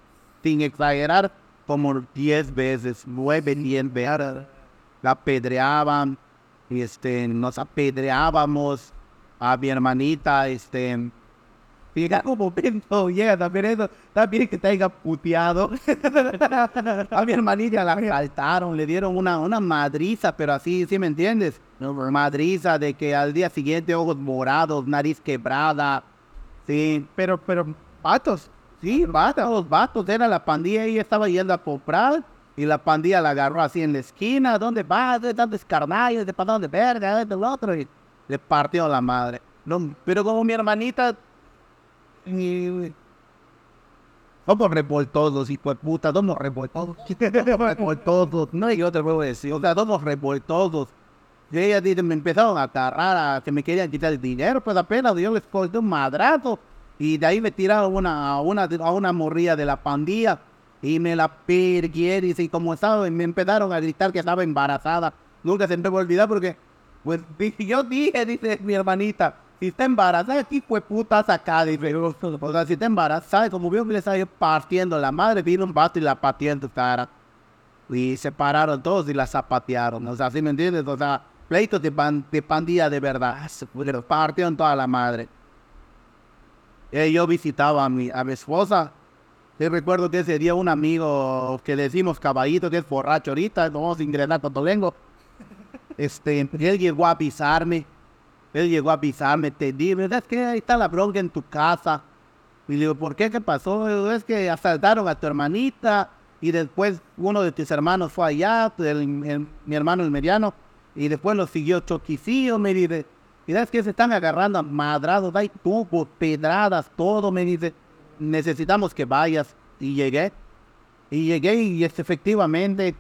sin exagerar, como 10 veces, 9, 10 veces. La apedreaban, y, este, nos apedreábamos a mi hermanita, este, Llega un momento, llega también eso, también que te haya puteado. a mi hermanita la saltaron, le dieron una, una madriza, pero así, ¿sí me entiendes? Madriza de que al día siguiente ojos morados, nariz quebrada, sí. Pero, pero, patos. Sí, vatos, vatos, era la pandilla, ella estaba yendo a comprar y la pandilla la agarró así en la esquina, ¿dónde vas? ¿Dónde descarnados? ¿De para dónde verga? ¿De lo otro? Y le partió la madre. No, pero como mi hermanita... Somos revoltosos, hijo de puta, somos revoltosos. revoltosos, no hay otra puedo decir, o sea, somos revoltosos. Y ella dice, me empezaron a agarrar, a que me querían quitar el dinero, pues apenas yo les corté un madrazo. Y de ahí me tiraron una, una, a una morrilla de la pandilla y me la dice, y como estaba, me empezaron a gritar que estaba embarazada. Nunca se me va a olvidar porque, pues, yo dije, dice mi hermanita, si está embarazada, aquí fue puta sacada, dice, o sea, si está embarazada, como vio que le estaba partiendo la madre, vino un vato y la pateó en tu cara. Y se pararon todos y la zapatearon, o sea, ¿sí me entiendes? O sea, pleitos de, pan- de pandilla de verdad, se pudieron, partieron toda la madre. Eh, yo visitaba a mi, a mi esposa. Sí, recuerdo que ese día un amigo que le decimos caballito, que es borracho ahorita, no vamos a ingresar cuando vengo. Este, él llegó a avisarme. Él llegó a avisarme, te di, ¿verdad? Es que ahí está la bronca en tu casa. Y le digo, ¿por qué? ¿Qué pasó? Es que asaltaron a tu hermanita y después uno de tus hermanos fue allá, mi hermano el mediano, y después lo siguió Choquicillo, me dice. Y es que se están agarrando a madrados, hay tubos, pedradas, todo, me dice. Necesitamos que vayas. Y llegué. Y llegué y es- efectivamente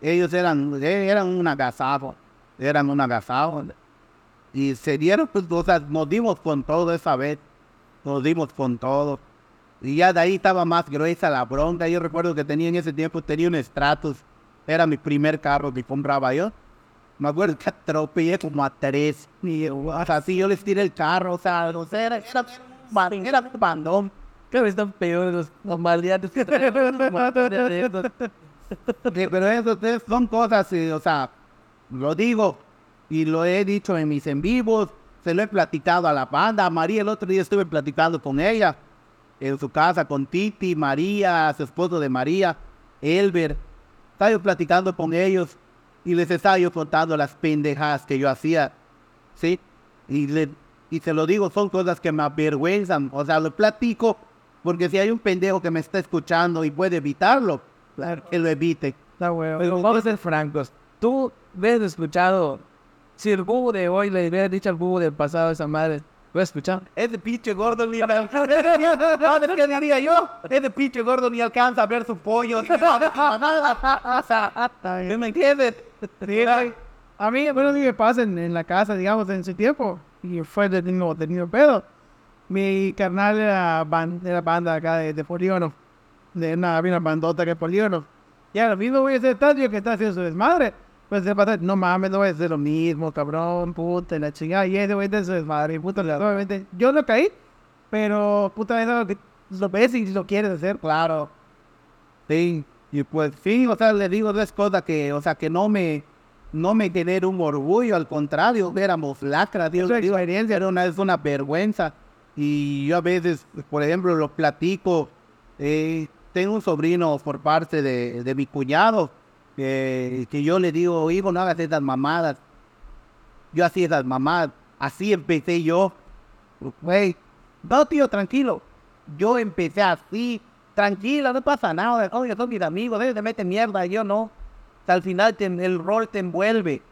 ellos eran, eran un agasajo. Eran un agasajo. Y se dieron, pues, o sea, nos dimos con todo esa vez. Nos dimos con todo. Y ya de ahí estaba más gruesa la bronca. Yo recuerdo que tenía en ese tiempo, tenía un Stratus. Era mi primer carro que compraba yo. Me acuerdo que atropellé como a tres. Y, o sea, así yo les tiré el carro. O sea, o sea, era, era, ba- era un bandón. Vez están peores los, los maleantes que traen. Sí, pero eso es- son cosas, eh, o sea, lo digo y lo he dicho en mis en vivos, se lo he platicado a la banda. María el otro día estuve platicando con ella en su casa, con Titi, María, su esposo de María, Elber. Estaba yo platicando con ellos y les estaba yo contando las pendejadas que yo hacía, ¿sí? Y, le, y se lo digo, son cosas que me avergüenzan, o sea, lo platico porque si hay un pendejo que me está escuchando y puede evitarlo, claro, que lo evite. Está huevo. Pero vamos a ser francos. Tú ves escuchado. Si el búho de hoy le hubiera dicho al búho del pasado esa madre, ¿lo has escuchado? Ese pinche gordo ni ¿Sabes qué yo? Ese pinche gordo ni alcanza a ver su pollo. ¿Sí ¿Me entiendes? A mí, bueno, a mí me pasa en, en la casa, digamos, en ese tiempo. Y fue del mismo pedo. Mi carnal era, ban- era banda acá de, de Polígono. De una, había una bandota que es Polígono. Y ahora mismo voy a ese estadio que está haciendo su desmadre. Pues se pasa, no mames, no voy a hacer lo mismo, cabrón, puta, la chingada. Y ese güey de su desmadre, puta, obviamente, yo no caí, pero puta, es algo que lo ves y lo quieres hacer, claro. Sí, y pues sí, o sea, le digo dos cosas que, o sea, que no me, no me genera un orgullo, al contrario, éramos lacras, Dios, una digo, era una, es una vergüenza. Y yo a veces, por ejemplo, lo platico, eh, tengo un sobrino por parte de, de mi cuñado, que yo le digo, hijo, no hagas esas mamadas. Yo hacía esas mamadas, así empecé yo. Güey, no, tío, tranquilo. Yo empecé así, tranquila, no pasa nada, oye, son mis amigos, ellos te meten mierda, yo no. O sea, al final el rol te envuelve.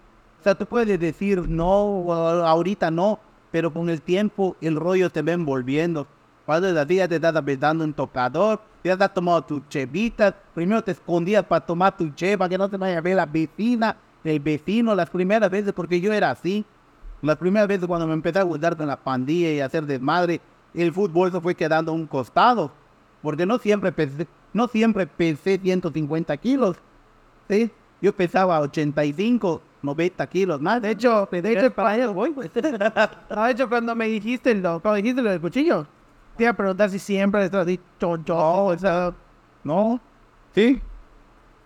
O sea, tú puedes decir no, ahorita no, pero con el tiempo el rollo te va envolviendo. Cuando la día te estás apretando un tocador, te has tomado tus chevitas, primero te escondías para tomar tu che, para que no te vaya a ver la vecina, el vecino, las primeras veces, porque yo era así. Las primeras veces cuando me empecé a gustar con la pandilla y a hacer desmadre, el fútbol se fue quedando a un costado. Porque no siempre pesé, no siempre pesé 150 kilos. ¿sí? Yo pesaba 85, 90 kilos más. De hecho, de hecho, para allá voy, pues. No, de hecho, cuando me dijiste lo, cuando dijiste lo del cuchillo, te iba a preguntar si siempre estás así, choncho, o sea, ¿No? ¿Sí?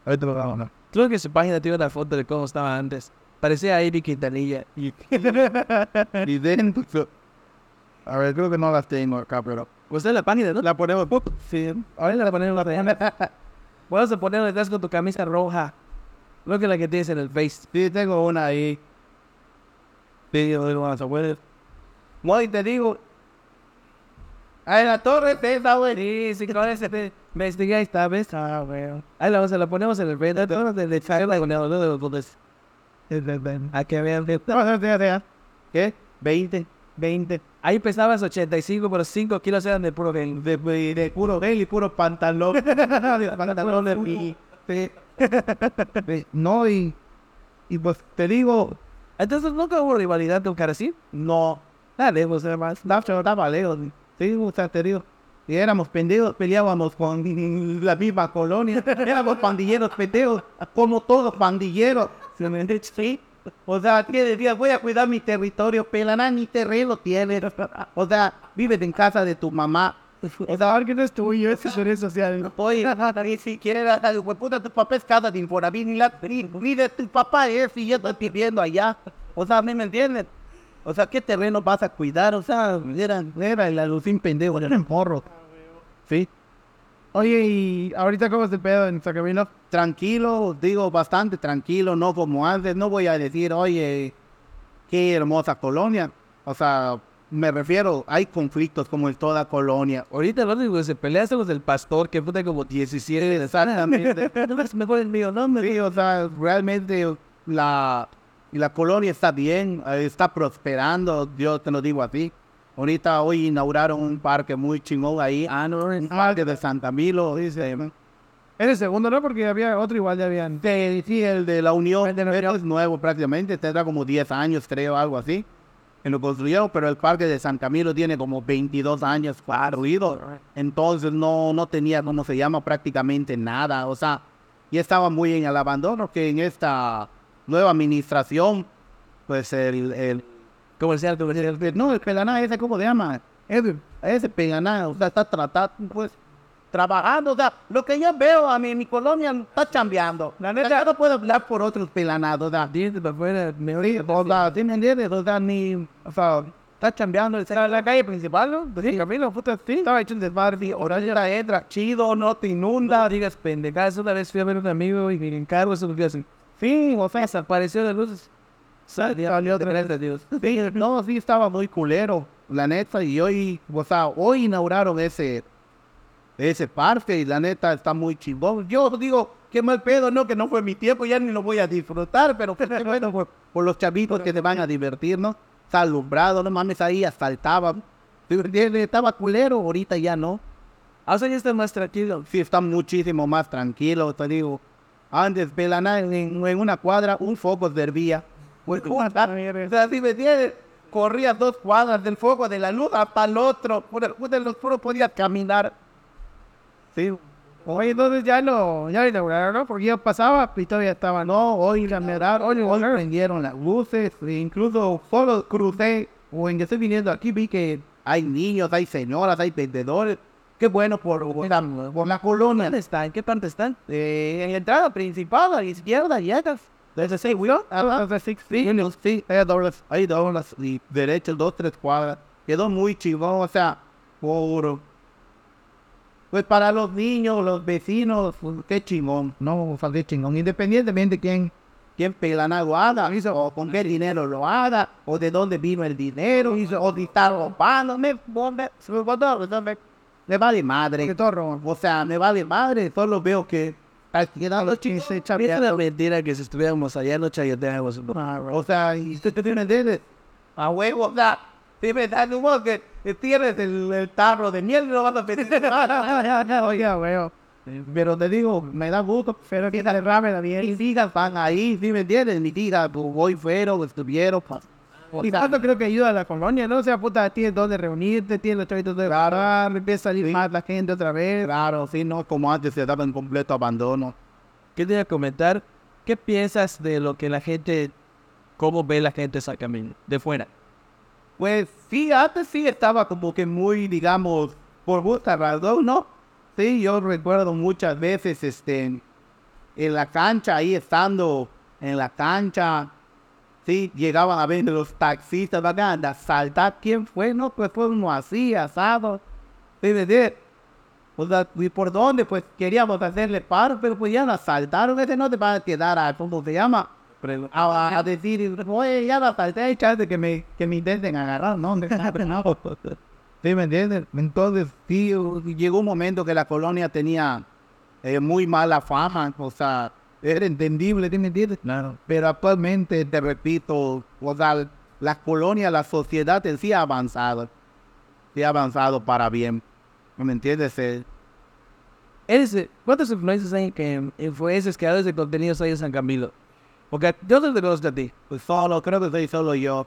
Ahorita lo vamos a ver. Creo que su página tiene una foto de cómo estaba antes. Parecía a Ivy Quintanilla. Y dentro. A ver, creo que no las tengo acá, pero. Usted la página, ¿no? La ponemos. Sí. Ahorita la ponemos la real. Vamos a poner detrás con tu camisa roja. Lo que la que tienes en el face. Sí, tengo una ahí. Sí, yo digo, vamos a poner. No, y te digo. A la torre te. Sí, sí, con ese te investigué esta vez. Ah, bueno. Ahí la, vamos a- la ponemos en el face. De de el olor de los botes. A que vean. de- ¿Qué? 20. 20. Ahí pesabas 85, pero 5 kilos eran de puro gel. De, de, de puro gel y puro pantalón. pantalón de mi. No, y. Y pues te digo, Entonces nunca hubo rivalidad con Carasí. no. Dale, pues además. No, estaba lejos. Sí, o sea, te digo. Y éramos pendejos, peleábamos con la misma colonia. Éramos pandilleros pendejos, como todos pandilleros. Sí. O sea, ¿qué decías? Voy a cuidar mi territorio, pelaná, ni terreno tienes. O sea, vives en casa de tu mamá. O sea, ¿Qué no es tuyo? Es que redes sociales. Oye, ni siquiera, güey, puta, tu papá es casa de Infonavit, ni, la, ni, de tu papá es, y yo estoy viviendo allá. O sea, ¿a mí me entiendes? O sea, ¿qué terreno vas a cuidar? O sea, era, era el alucín pendejo, era un morro. Sí, Oye, y ahorita cómo es el pedo en Sacramento? tranquilo, digo, bastante tranquilo, no como antes. No voy a decir, oye, qué hermosa colonia. O sea, me refiero, hay conflictos como en toda colonia. Ahorita lo único que se pelea es con el pastor, que puta como 17. Exactamente. No es mejor el mío, no, me Sí, o sea, realmente la, la colonia está bien, eh, está prosperando, yo te lo digo así. Ahorita hoy inauguraron un parque muy chingón ahí, Ah, no, un parque de Santa Milo, dice. Es el segundo, ¿no? Porque había otro igual, ya habían. Sí, sí, el de la Unión, pero es nuevo prácticamente, tendrá como 10 años, creo, algo así. Que lo construyeron, pero el parque de San Camilo tiene como 22 años construido. Entonces no, no tenía, ¿cómo se llama? Prácticamente nada. O sea, y estaba muy en el abandono que en esta nueva administración, pues el, el Comercial, comercial. no, el pelaná ese, ¿cómo se llama? Ese, ese pelaná, o sea, está tratando, pues, trabajando, o sea, lo que yo veo a mi, mi colonia está chambeando. La neta, no puedo hablar por otros pelanados, o sea, Sí, o sea, ¿sí me entiendes? O sea, ni, o sea, está chambeando. La, la calle principal, ¿no? Sí, Camilo, puta, sí. Estaba hecho un desmadre. Horario era entra, chido, no te inunda. digas pendejadas. Una vez fui a ver a un amigo y me encargo eso que hacen. Sí, o sea, Desapareció de luces. Salió, otra gracias a Dios. sí, no, sí estaba muy culero, la neta, y hoy, o sea, hoy inauguraron ese, ese parque y la neta está muy chingón. Yo digo, qué mal pedo, no, que no fue mi tiempo, ya ni lo voy a disfrutar, pero qué bueno por, por los chavitos que se van a divertir, ¿no? Está alumbrado, no mames, ahí asaltaban. Estaba culero, ahorita ya no. Ah, o sea, ya está más tranquilo. sí está muchísimo más tranquilo, te digo. Antes, Pelaná, en, en una cuadra, un foco servía. O sea, si me entiendes, corría dos cuadras del foco de la luz hasta el otro. Puta, puta, los puros podías caminar. Sí. Oye, entonces ya lo, ya lo inauguraron, ¿no? Porque yo pasaba y todavía estaba, ¿no? No, hoy la verdad, hoy, hoy prendieron las luces, e incluso solo crucé, o en que estoy viniendo aquí, vi que hay niños, hay señoras, hay vendedores. Qué bueno por, por la, por la colonia. ¿Dónde está? ¿En qué parte están? Eh, en la entrada principal, a la izquierda, llegas. Desde seis, güey. Hasta six Sí, sí, hay doblas, hay doblas y derechas, dos, tres cuadras. Quedó muy chingón, o sea, por... Pues para los niños, los vecinos, pues, qué chingón, no, o sea, qué chingón. Independientemente de quién, quién pelana lo haga, o con qué dinero lo haga, o de dónde vino el dinero, o si está robando, me, me, me, vale madre. O sea, me vale madre, solo veo que Es una mentira que si estuviéramos allá no chayoteamos. O sea, y usted te entiendes. A huevo, sea, si me dan vos que tienes el, el tarro de miel, no vas a pedir nada. Oiga, weón. Pero te digo, me da gusto. Pero que derrame la Mis bien. hijas van ahí, ¿sí me entiendes? Mis hijas, pues, voy fueron, estuvieron. pa- o Y tanto creo que ayuda a la colonia, ¿no? O sea, puta, tienes donde reunirte, tienes los chavitos de Claro. grabar, empieza a salir Sí. más la gente otra vez. Claro, sí, no como antes se daba en completo abandono. ¿Qué te iba a comentar? ¿Qué piensas de lo que la gente, cómo ve la gente esa camino de fuera? Pues sí, antes sí estaba como que muy, digamos, por gusta razón, ¿no? Sí, yo recuerdo muchas veces, este, en la cancha, ahí estando en la cancha, sí, llegaban a ver los taxistas, van a saltar, ¿quién fue? No, pues fue uno así, asado, sí, ¿me? O sea, ¿y por dónde? Pues queríamos hacerle paro, pero pues ya nos asaltaron, ese no te va a quedar a, ¿cómo se llama? A, a decir, oye, ya la salté, hay chance de que me, que me intenten agarrar, ¿no? no. ¿Sí me entiendes? Entonces, sí, llegó un momento que la colonia tenía eh, muy mala fama, o sea, era entendible, ¿sí me entiendes? Claro. Pero actualmente, te repito, o sea, la colonia, la sociedad en sí ha avanzado, sí ha avanzado para bien, ¿me entiendes? Eh, eh, ¿Cuántos influencers hay que influencers, creadores de contenidos hay en San Camilo? Porque yo no te conozco a ti. pues solo, creo que soy solo yo.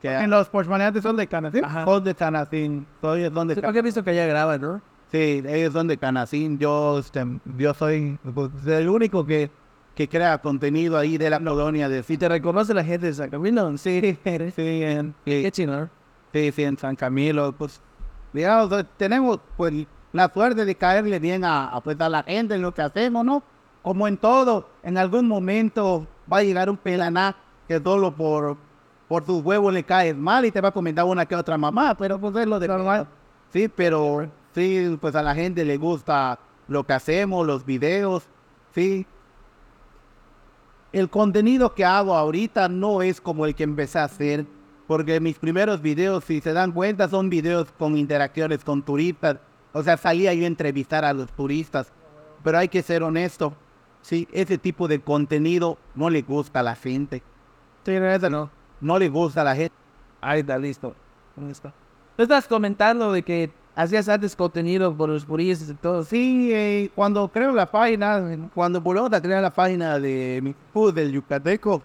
Que En los postmaneantes son de cana, ¿sí? Ajá. Son de Canacín, soy son de Sí, Porque he visto que allá graban, ¿no? Sí, ellos son de Canacín. Yo, este, yo soy pues, el único que, que crea contenido ahí de la colonia de ¿Y te reconoce la gente de San Camilo? sí, sí, en, Qué chino, ¿no? sí, sí, en San Camilo. Pues, digamos, tenemos pues la suerte de caerle bien a, a, pues, a la gente en lo que hacemos, ¿no? Como en todo, en algún momento va a llegar un pelaná que solo por, por sus huevos le caes mal y te va a comentar una que otra mamá, pero pues es lo de normal. Sí, pero sí, pues a la gente le gusta lo que hacemos, los videos, sí. El contenido que hago ahorita no es como el que empecé a hacer, porque mis primeros videos, si se dan cuenta, son videos con interacciones con turistas. O sea, salía yo a entrevistar a los turistas, pero hay que ser honesto. Sí, ese tipo de contenido no le gusta a la gente. Sí, esa no. No le gusta a la gente. Ahí está, listo. Tú estás comentando de que hacías antes contenido por los puristas y todo. Sí, eh, cuando creo la página, cuando volvemos a crear la página de mi food del Yucateco,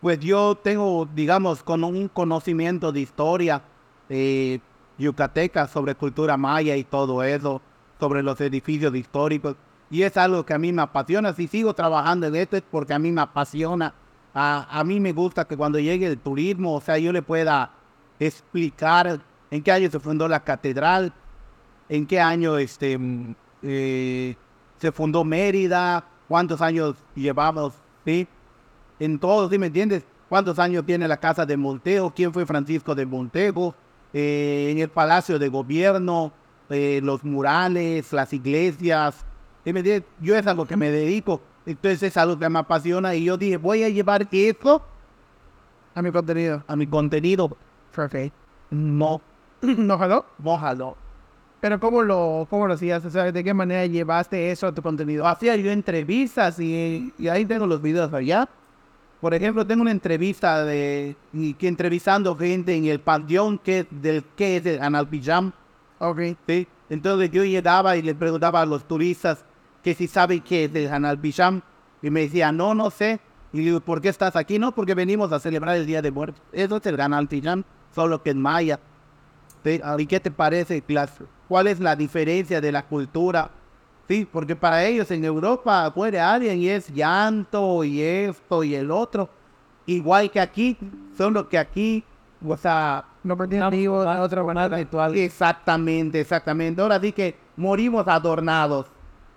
pues yo tengo, digamos, con un conocimiento de historia eh, yucateca sobre cultura maya y todo eso, sobre los edificios históricos. Y es algo que a mí me apasiona. Si sigo trabajando en esto es porque a mí me apasiona. A, a mí me gusta que cuando llegue el turismo, o sea, yo le pueda explicar en qué año se fundó la catedral, en qué año este, mm, eh, se fundó Mérida, cuántos años llevamos, ¿sí? En todo, ¿sí me entiendes? ¿Cuántos años tiene la casa de Montego? ¿Quién fue Francisco de Montego? Eh, en el Palacio de Gobierno, eh, los murales, las iglesias, ¿sí me entiendes? Yo es a lo que me dedico, entonces es algo que me apasiona y yo dije, voy a llevar esto A mi contenido. a mi contenido. Perfecto. No, ¿No jaló? mójalo. Pero ¿cómo lo, cómo lo hacías? O sea, ¿de qué manera llevaste eso a tu contenido? hacía yo entrevistas y, y ahí tengo los videos allá. Por ejemplo, tengo una entrevista de que entrevistando gente en el panteón que del que es el Analpijam, Ok. ¿sí? Entonces yo llegaba y le preguntaba a los turistas que si saben qué es el Analpijam y me decía, "No, no sé." Y digo, "¿Por qué estás aquí?" No, porque venimos a celebrar el Día de Muertos. Eso es el Analpijam, solo que en maya. ¿Sí? ¿Y qué te parece? Las- ¿Cuál es la diferencia de la cultura? Sí, porque para ellos en Europa muere alguien y es llanto y esto y el otro. Igual que aquí, solo que aquí, o sea, No de otra manera. ritual. exactamente, exactamente. Ahora sí que morimos adornados.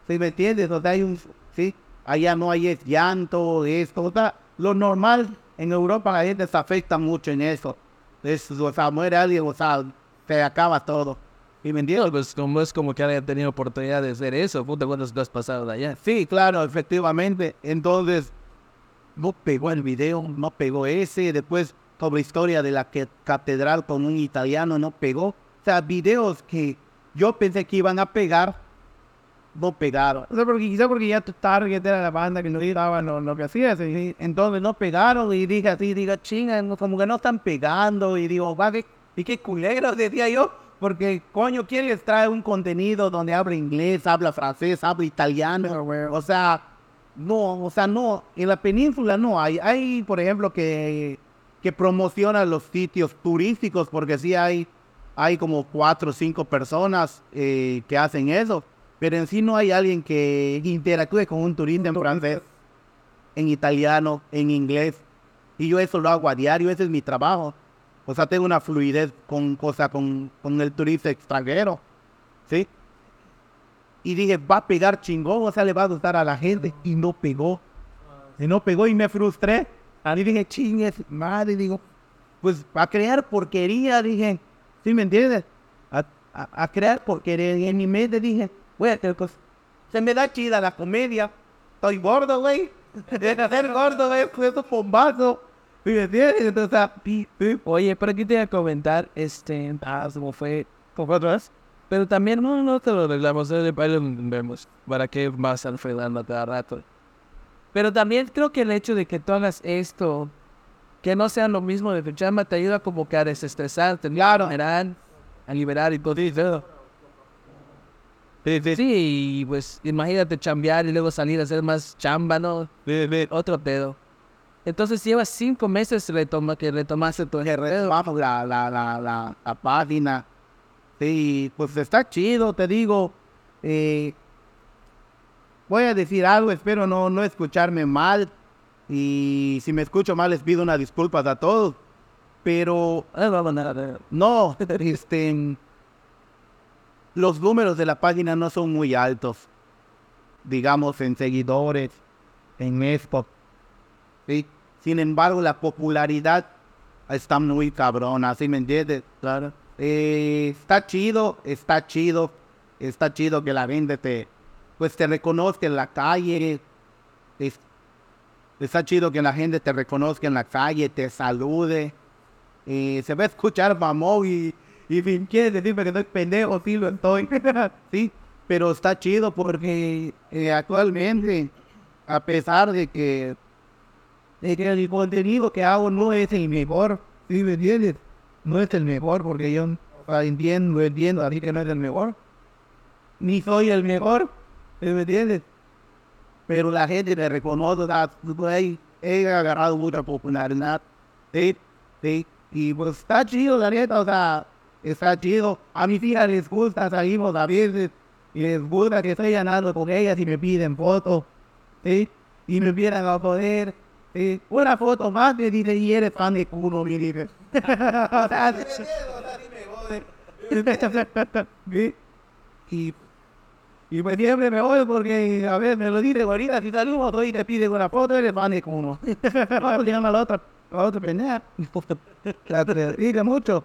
¿Sí me entiendes? O sea, hay un, sí, allá no hay es llanto, esto, o sea, lo normal en Europa la gente se afecta mucho en eso. Es, o sea, muere alguien, o sea, se acaba todo. ¿Sí me entiendes? Pues como es como que haya tenido oportunidad de hacer eso, puta, ¿cuántas cosas pasaron allá? Sí, claro, efectivamente. Entonces, no pegó el video, no pegó ese. Después, sobre historia de la que- catedral con un italiano, no pegó. O sea, videos que, yo pensé que iban a pegar, no pegaron. O sea, porque, quizá porque ya tu target era la banda que no estaba lo, lo que Sí, entonces no pegaron y dije así, diga, chinga, como que no están pegando y digo, va, y qué culeros, decía yo, porque coño, ¿quién les trae un contenido donde habla inglés, habla francés, habla italiano? O sea, no, o sea, no, en la península no hay, hay, por ejemplo, que, que promocionan los sitios turísticos, porque sí hay, hay como cuatro o cinco personas eh, que hacen eso, pero en sí no hay alguien que interactúe con un turista en francés en italiano, en inglés. Y yo eso lo hago a diario, ese es mi trabajo. O sea, tengo una fluidez con, o sea, con, con el turista extranjero. ¿Sí? Y dije, va a pegar chingón, o sea, le va a gustar a la gente. Y no pegó. Y no pegó y me frustré. Y dije, chingue, madre, digo, pues a crear porquería, dije, ¿sí me entiendes? A, a- a crear porquería. Y en mi mente dije, voy a hacer cosas. Se me da chida la comedia. Estoy gordo, güey. De ser gordo, güey. Pues un bombazo. ¿Sí ¿Me entiendes? Entonces, o sea, Oye, pero aquí te voy a comentar, este, ah, como fue, como fue atrás. Pero también, no, no te lo arreglamos, eh, ahí lo vemos. ¿Para qué vas a enfrentarlo cada rato? Pero también creo que el hecho de que tú hagas esto, que no sea lo mismo de tu chamba, te ayuda como que a desestresarte. Claro. a liberar, a liberar y todo. Sí, sí, Sí, y pues imagínate chambear y luego salir a hacer más chamba, ¿no? Otro pedo. Entonces llevas cinco meses retoma, que retomaste tu que retomamos la, la, la, la, la página. Sí, pues está chido, te digo. Eh, voy a decir algo, espero no, no escucharme mal. Y si me escucho mal, les pido unas disculpas a todos. Pero no, no, no, no. no, este, los números de la página no son muy altos. Digamos, en seguidores, en esto. ¿sí? Sin embargo, la popularidad está muy cabrona, ¿sí me entiendes? Claro. Eh, está chido, está chido, está chido que la gente te, pues te reconozca en la calle. Es- está chido que la gente te reconozca en la calle, te salude. Eh, se va a escuchar mamón y, y si quieres decirme que estoy pendejo, sí lo estoy. sí, pero está chido porque eh, actualmente, a pesar de que, de que el contenido que hago no es el mejor, ¿sí me entiendes? No es el mejor porque yo entiendo, entiendo así que no es el mejor. Ni soy el mejor, ¿sí me entiendes? Pero la gente me reconoce, güey, he agarrado mucha popularidad. Sí, sí. Y pues está chido, la neta, o sea, está chido. A mis hijas les gusta, salimos a veces, y les gusta que estoy ganando con ellas y me piden fotos, ¿sí? Y me piden a poder. Una foto más me dice, y eres fan de culo, sea, ¿sí? Y y pues siempre me voy porque, a ver, me lo dice ahorita, si salimos hoy te piden una foto, eres fan de uno. Vamos a la otra, la otra pendeja. La mucho.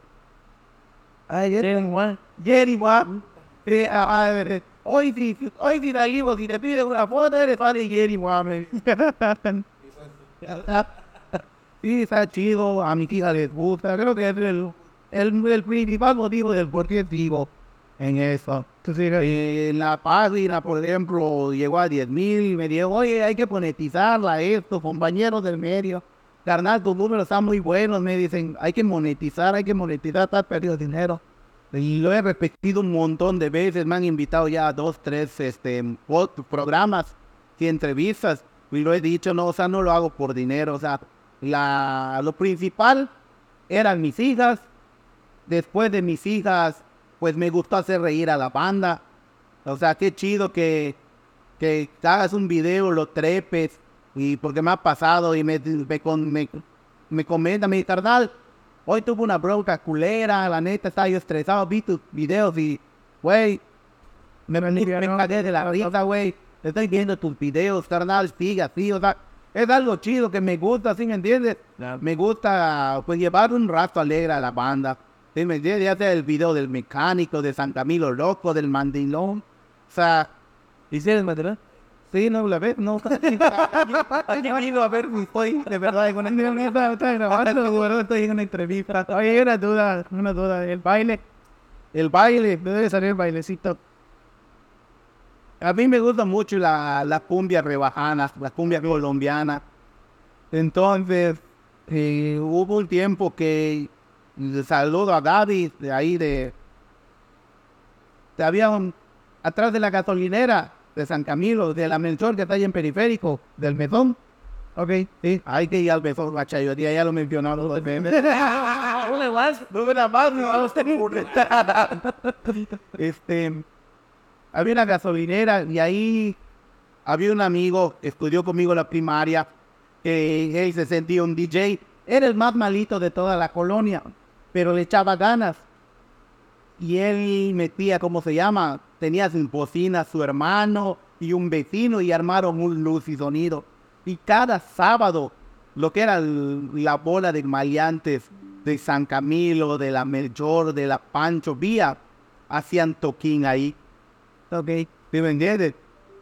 Jerry. Jerry, Juan. Eh, eh, hoy si, hoy si salimos y te piden una foto, eres fan de Jerry, dice. Sí, está chido, a mi hija les gusta, creo que es el, el, el principal motivo del por qué vivo en eso. Entonces, eh, la página, por ejemplo, llegó a 10 mil, me dijo, oye, hay que monetizarla esto, compañeros del medio. Carnal, tus números están muy buenos, me dicen, hay que monetizar, hay que monetizar, estás perdiendo dinero. Y lo he repetido un montón de veces, me han invitado ya a dos, tres este, programas y entrevistas, y lo he dicho, no, o sea, no lo hago por dinero, o sea, la, lo principal eran mis hijas, después de mis hijas, pues me gustó hacer reír a la banda. O sea, qué chido que, que hagas un video, lo trepes, y porque me ha pasado y me, me, con- me, me comenta, mi carnal, hoy tuve una bronca culera, la neta estaba yo estresado, vi tus videos y, güey, me, me, me cagué de la risa, güey. Estoy viendo tus videos, carnal, sigue así, o sea, es algo chido que me gusta, ¿sí me entiendes? Me gusta, pues, llevar un rato alegre a la banda. ¿Sí me entiendes? Ya sea el video del mecánico, de San Camilo Loco, del mandilón. O sea, ¿Hicieron material? Sí, no, la ves, no. Yo he ido a ver mi estoy de verdad con una güey, estoy en una entrevista. Oye, hay una duda, una duda. El baile, el baile. Me debe salir el bailecito. A mí me gusta mucho la, la cumbia rebajana, la cumbia colombiana. Entonces, eh, hubo un tiempo que saludo a David de ahí de- había un, atrás de la gasolinera de San Camilo, de la Melchor que está ahí en periférico, del mesón. Ok. Sí, hay que ir al mesón, macha, yo día ya lo mencionaron dos veces. Una más. No me la más, no se me ocurre. Este, había una gasolinera y ahí había un amigo que estudió conmigo la primaria, que él se sentía un DJ. Era el más malito de toda la colonia, pero le echaba ganas. Y él metía, ¿cómo se llama? Tenía sin bocina su hermano y un vecino y armaron un luz y sonido. Y cada sábado, lo que era el- la bola de maleantes de San Camilo, de la Melchor, de la Pancho Vía, hacían toquín ahí. Ok. ¿Sí me entiendes?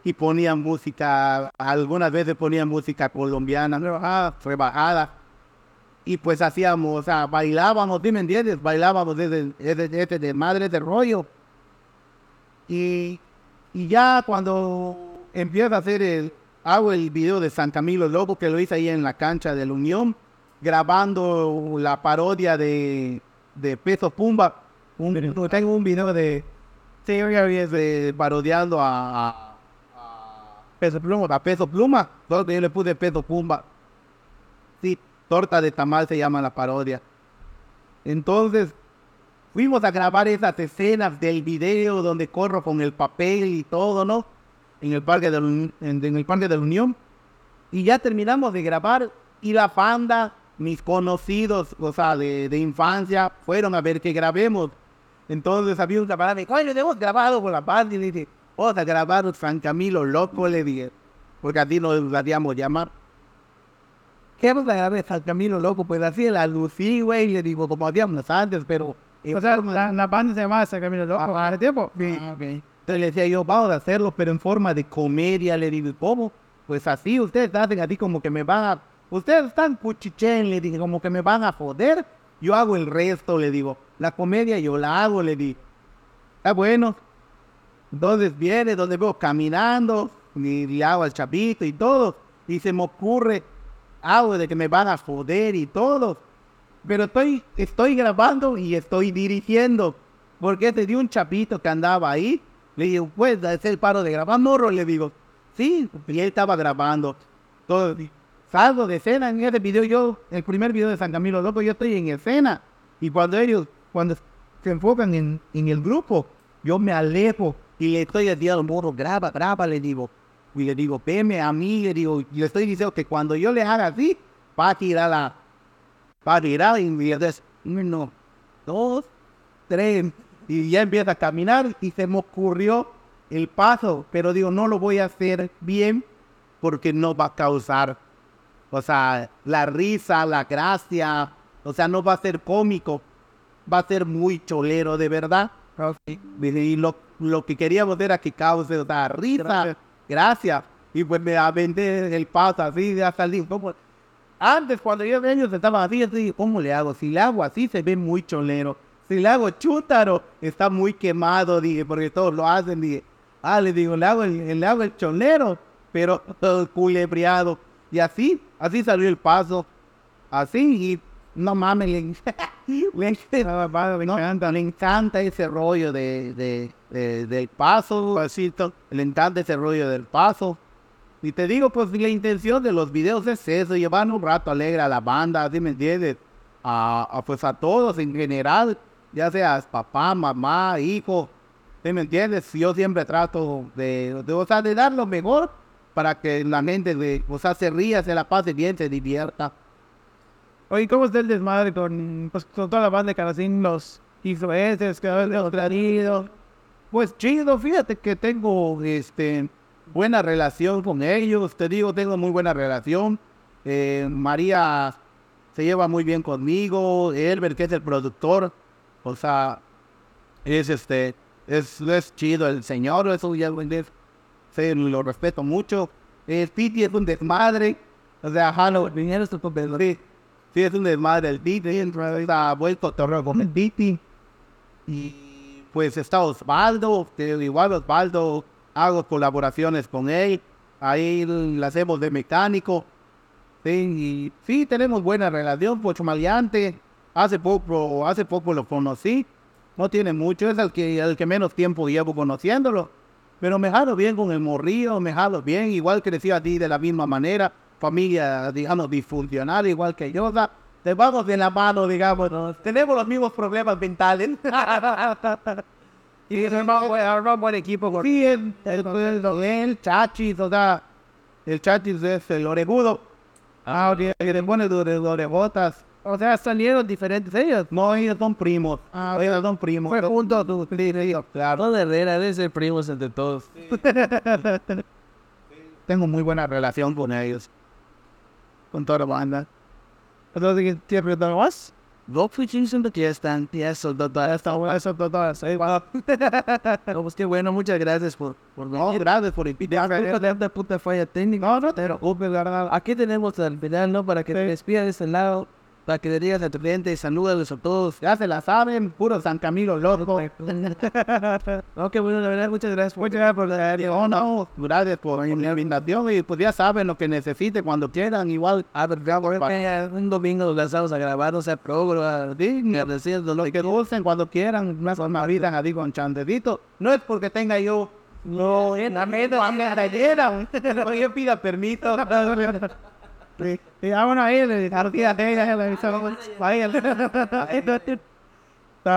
Y ponían música, algunas veces ponían música colombiana, rebajada, rebajada. Y pues hacíamos, o sea, bailábamos, ¿sí me entiendes? Bailábamos desde, desde, desde de madre de rollo. Y, y ya cuando empieza a hacer el, hago el video de San Camilo Loco, que lo hice ahí en la cancha de la Unión, grabando la parodia de, de Peso Pumba. Un- tengo un video de, de- parodiando a, a, a Peso Pluma, a Peso Pluma, donde yo le puse Peso Pumba. Sí, torta de tamal se llama la parodia. Entonces, fuimos a grabar esas escenas del video donde corro con el papel y todo, ¿no? En el parque de, la en, en el parque de la Unión. Y ya terminamos de grabar y la banda, mis conocidos, o sea, de, de infancia, fueron a ver que grabemos. Entonces había un camarada, me dijo, oye, hemos grabado con la banda. Y le dije, vamos a grabar San Camilo Loco, le dije, porque así nos haríamos llamar. ¿Qué vamos a grabar San Camilo Loco? Pues así la lucí, güey, le digo, como hacíamos antes, pero... O sea, la, la banda se llamaba San Camilo Loco. Ajá. ¿Hace tiempo? Sí. Entonces le decía yo, vamos a hacerlo, pero en forma de comedia. Le digo, ¿cómo? Pues así, ustedes hacen así como que me van a... Ustedes están cuchichén, le dije, como que me van a joder. Yo hago el resto, le digo. La comedia yo la hago, le digo. Está bueno. Entonces viene donde veo caminando, y le hago al chavito y todo. Y se me ocurre algo de que me van a joder y todo. Pero estoy, estoy grabando y estoy dirigiendo. Porque te dio un chapito que andaba ahí. Le digo, pues, es el paro de grabar, morro. Le digo, sí. Y él estaba grabando. Todo. Salgo de escena en ese video. Yo, el primer video de San Camilo Loco, yo estoy en escena. Y cuando ellos, cuando se enfocan en, en el grupo, yo me alejo y le estoy diciendo al morro, graba, graba, le digo. Y le digo, veme a mí, le digo, le estoy diciendo que cuando yo le haga así, va a tirar la, tirar y entonces, uno, dos, tres, y ya empieza a caminar y se me ocurrió el paso, pero digo, no lo voy a hacer bien porque no va a causar, o sea, la risa, la gracia, o sea, no va a ser cómico, va a ser muy cholero de verdad. Y lo, lo que queríamos era que cause, o sea, risa, Gracias. gracias. Y pues me aventé el paso así, ya salí. ¿cómo? Antes, cuando yo ellos estaba así, así, ¿cómo le hago? Si le hago así, se ve muy cholero. Si le hago chútaro, está muy quemado, dije, porque todos lo hacen, dije. Ah, le digo, le hago el, le hago el cholero, pero todo culebreado. Y así, así salió el paso. Así, y no mames, le, le- va, me no, encanta. le encanta ese rollo de, de- de- del paso, pasito. Le encanta ese rollo del paso. Y te digo, pues la intención de los videos es eso, llevar un rato alegre a la banda, ¿sí me entiendes? A, a, pues a todos en general, ya seas papá, mamá, hijo, ¿sí me entiendes? Yo siempre trato de, de, o sea, de dar lo mejor para que la gente, de, o sea, se ría, se la pase bien, se divierta. Oye, ¿cómo está el desmadre con, pues, con toda la banda de Caracín, los influencers, que los traído? Pues chido, fíjate que tengo este buena relación con ellos, te digo, tengo muy buena relación. Eh, María se lleva muy bien conmigo, Elber, que es el productor, o sea, es este, es, es chido el señor, eso ya lo es- respeto mucho. El Titi es un desmadre, o sea, Halo, sí, sí, es un desmadre el Titi, está vuelto torreo con el Titi. Y pues está Osvaldo, igual Osvaldo, hago colaboraciones con él, ahí le hacemos de mecánico. Sí, y sí, tenemos buena relación, Pocho Maleante, hace poco, hace poco lo conocí, no tiene mucho, es el que, el que menos tiempo llevo conociéndolo, pero me jalo bien con el morrillo, me jalo bien, igual crecí a ti de la misma manera, familia, digamos, disfuncional, igual que yo, sea, te vamos de la mano, digamos, tenemos los mismos problemas mentales. Y buen, armamos buen equipo. con- Sí, el, el, el, el Chachis, o sea, el Chachis es el orejudo. Ah, oye, que le pone de, orejotas. O sea, salieron diferentes ellos. No, ellos son primos. Ah, ellos son primos. Fue juntos tú. Sí, sí, claro. Todo Herrera debe ser primos entre todos. Tengo muy buena relación con ellos. Con toda la banda. Entonces, ¿tienes preguntado más? Fuiste que ya están, ya total. Está bueno, eso todo. Sí, bueno. No, pues qué bueno, muchas gracias por, por No, gracias por invitarme. Disculpa de esta puta falla técnica. No, no verdad. Aquí tenemos al final, ¿no? Para que te despidas de este lado, para que le digas a tu cliente, salúdalos a todos. Ya se la saben, puro San Camilo loco. No, qué bueno, la verdad, muchas gracias. Muchas gracias por la No, no, gracias por la invitación y pues ya saben lo que necesiten cuando quieran, igual. A ver, vamos, un domingo nos lanzamos a grabar, o sea, programa, agradeciendo lo Lo que gusten cuando quieran, más avisan así con chantecito. No es porque tenga yo, no, la meta, la porque yo pida permiso. Sí. Y vámonos ahí,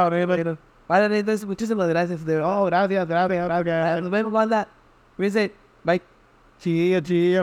horrible. Vale, entonces, muchísimas gracias, de. Oh, gracias, gracias, gracias. Nos vemos, banda. Cuídense. Bye. Chido, chido.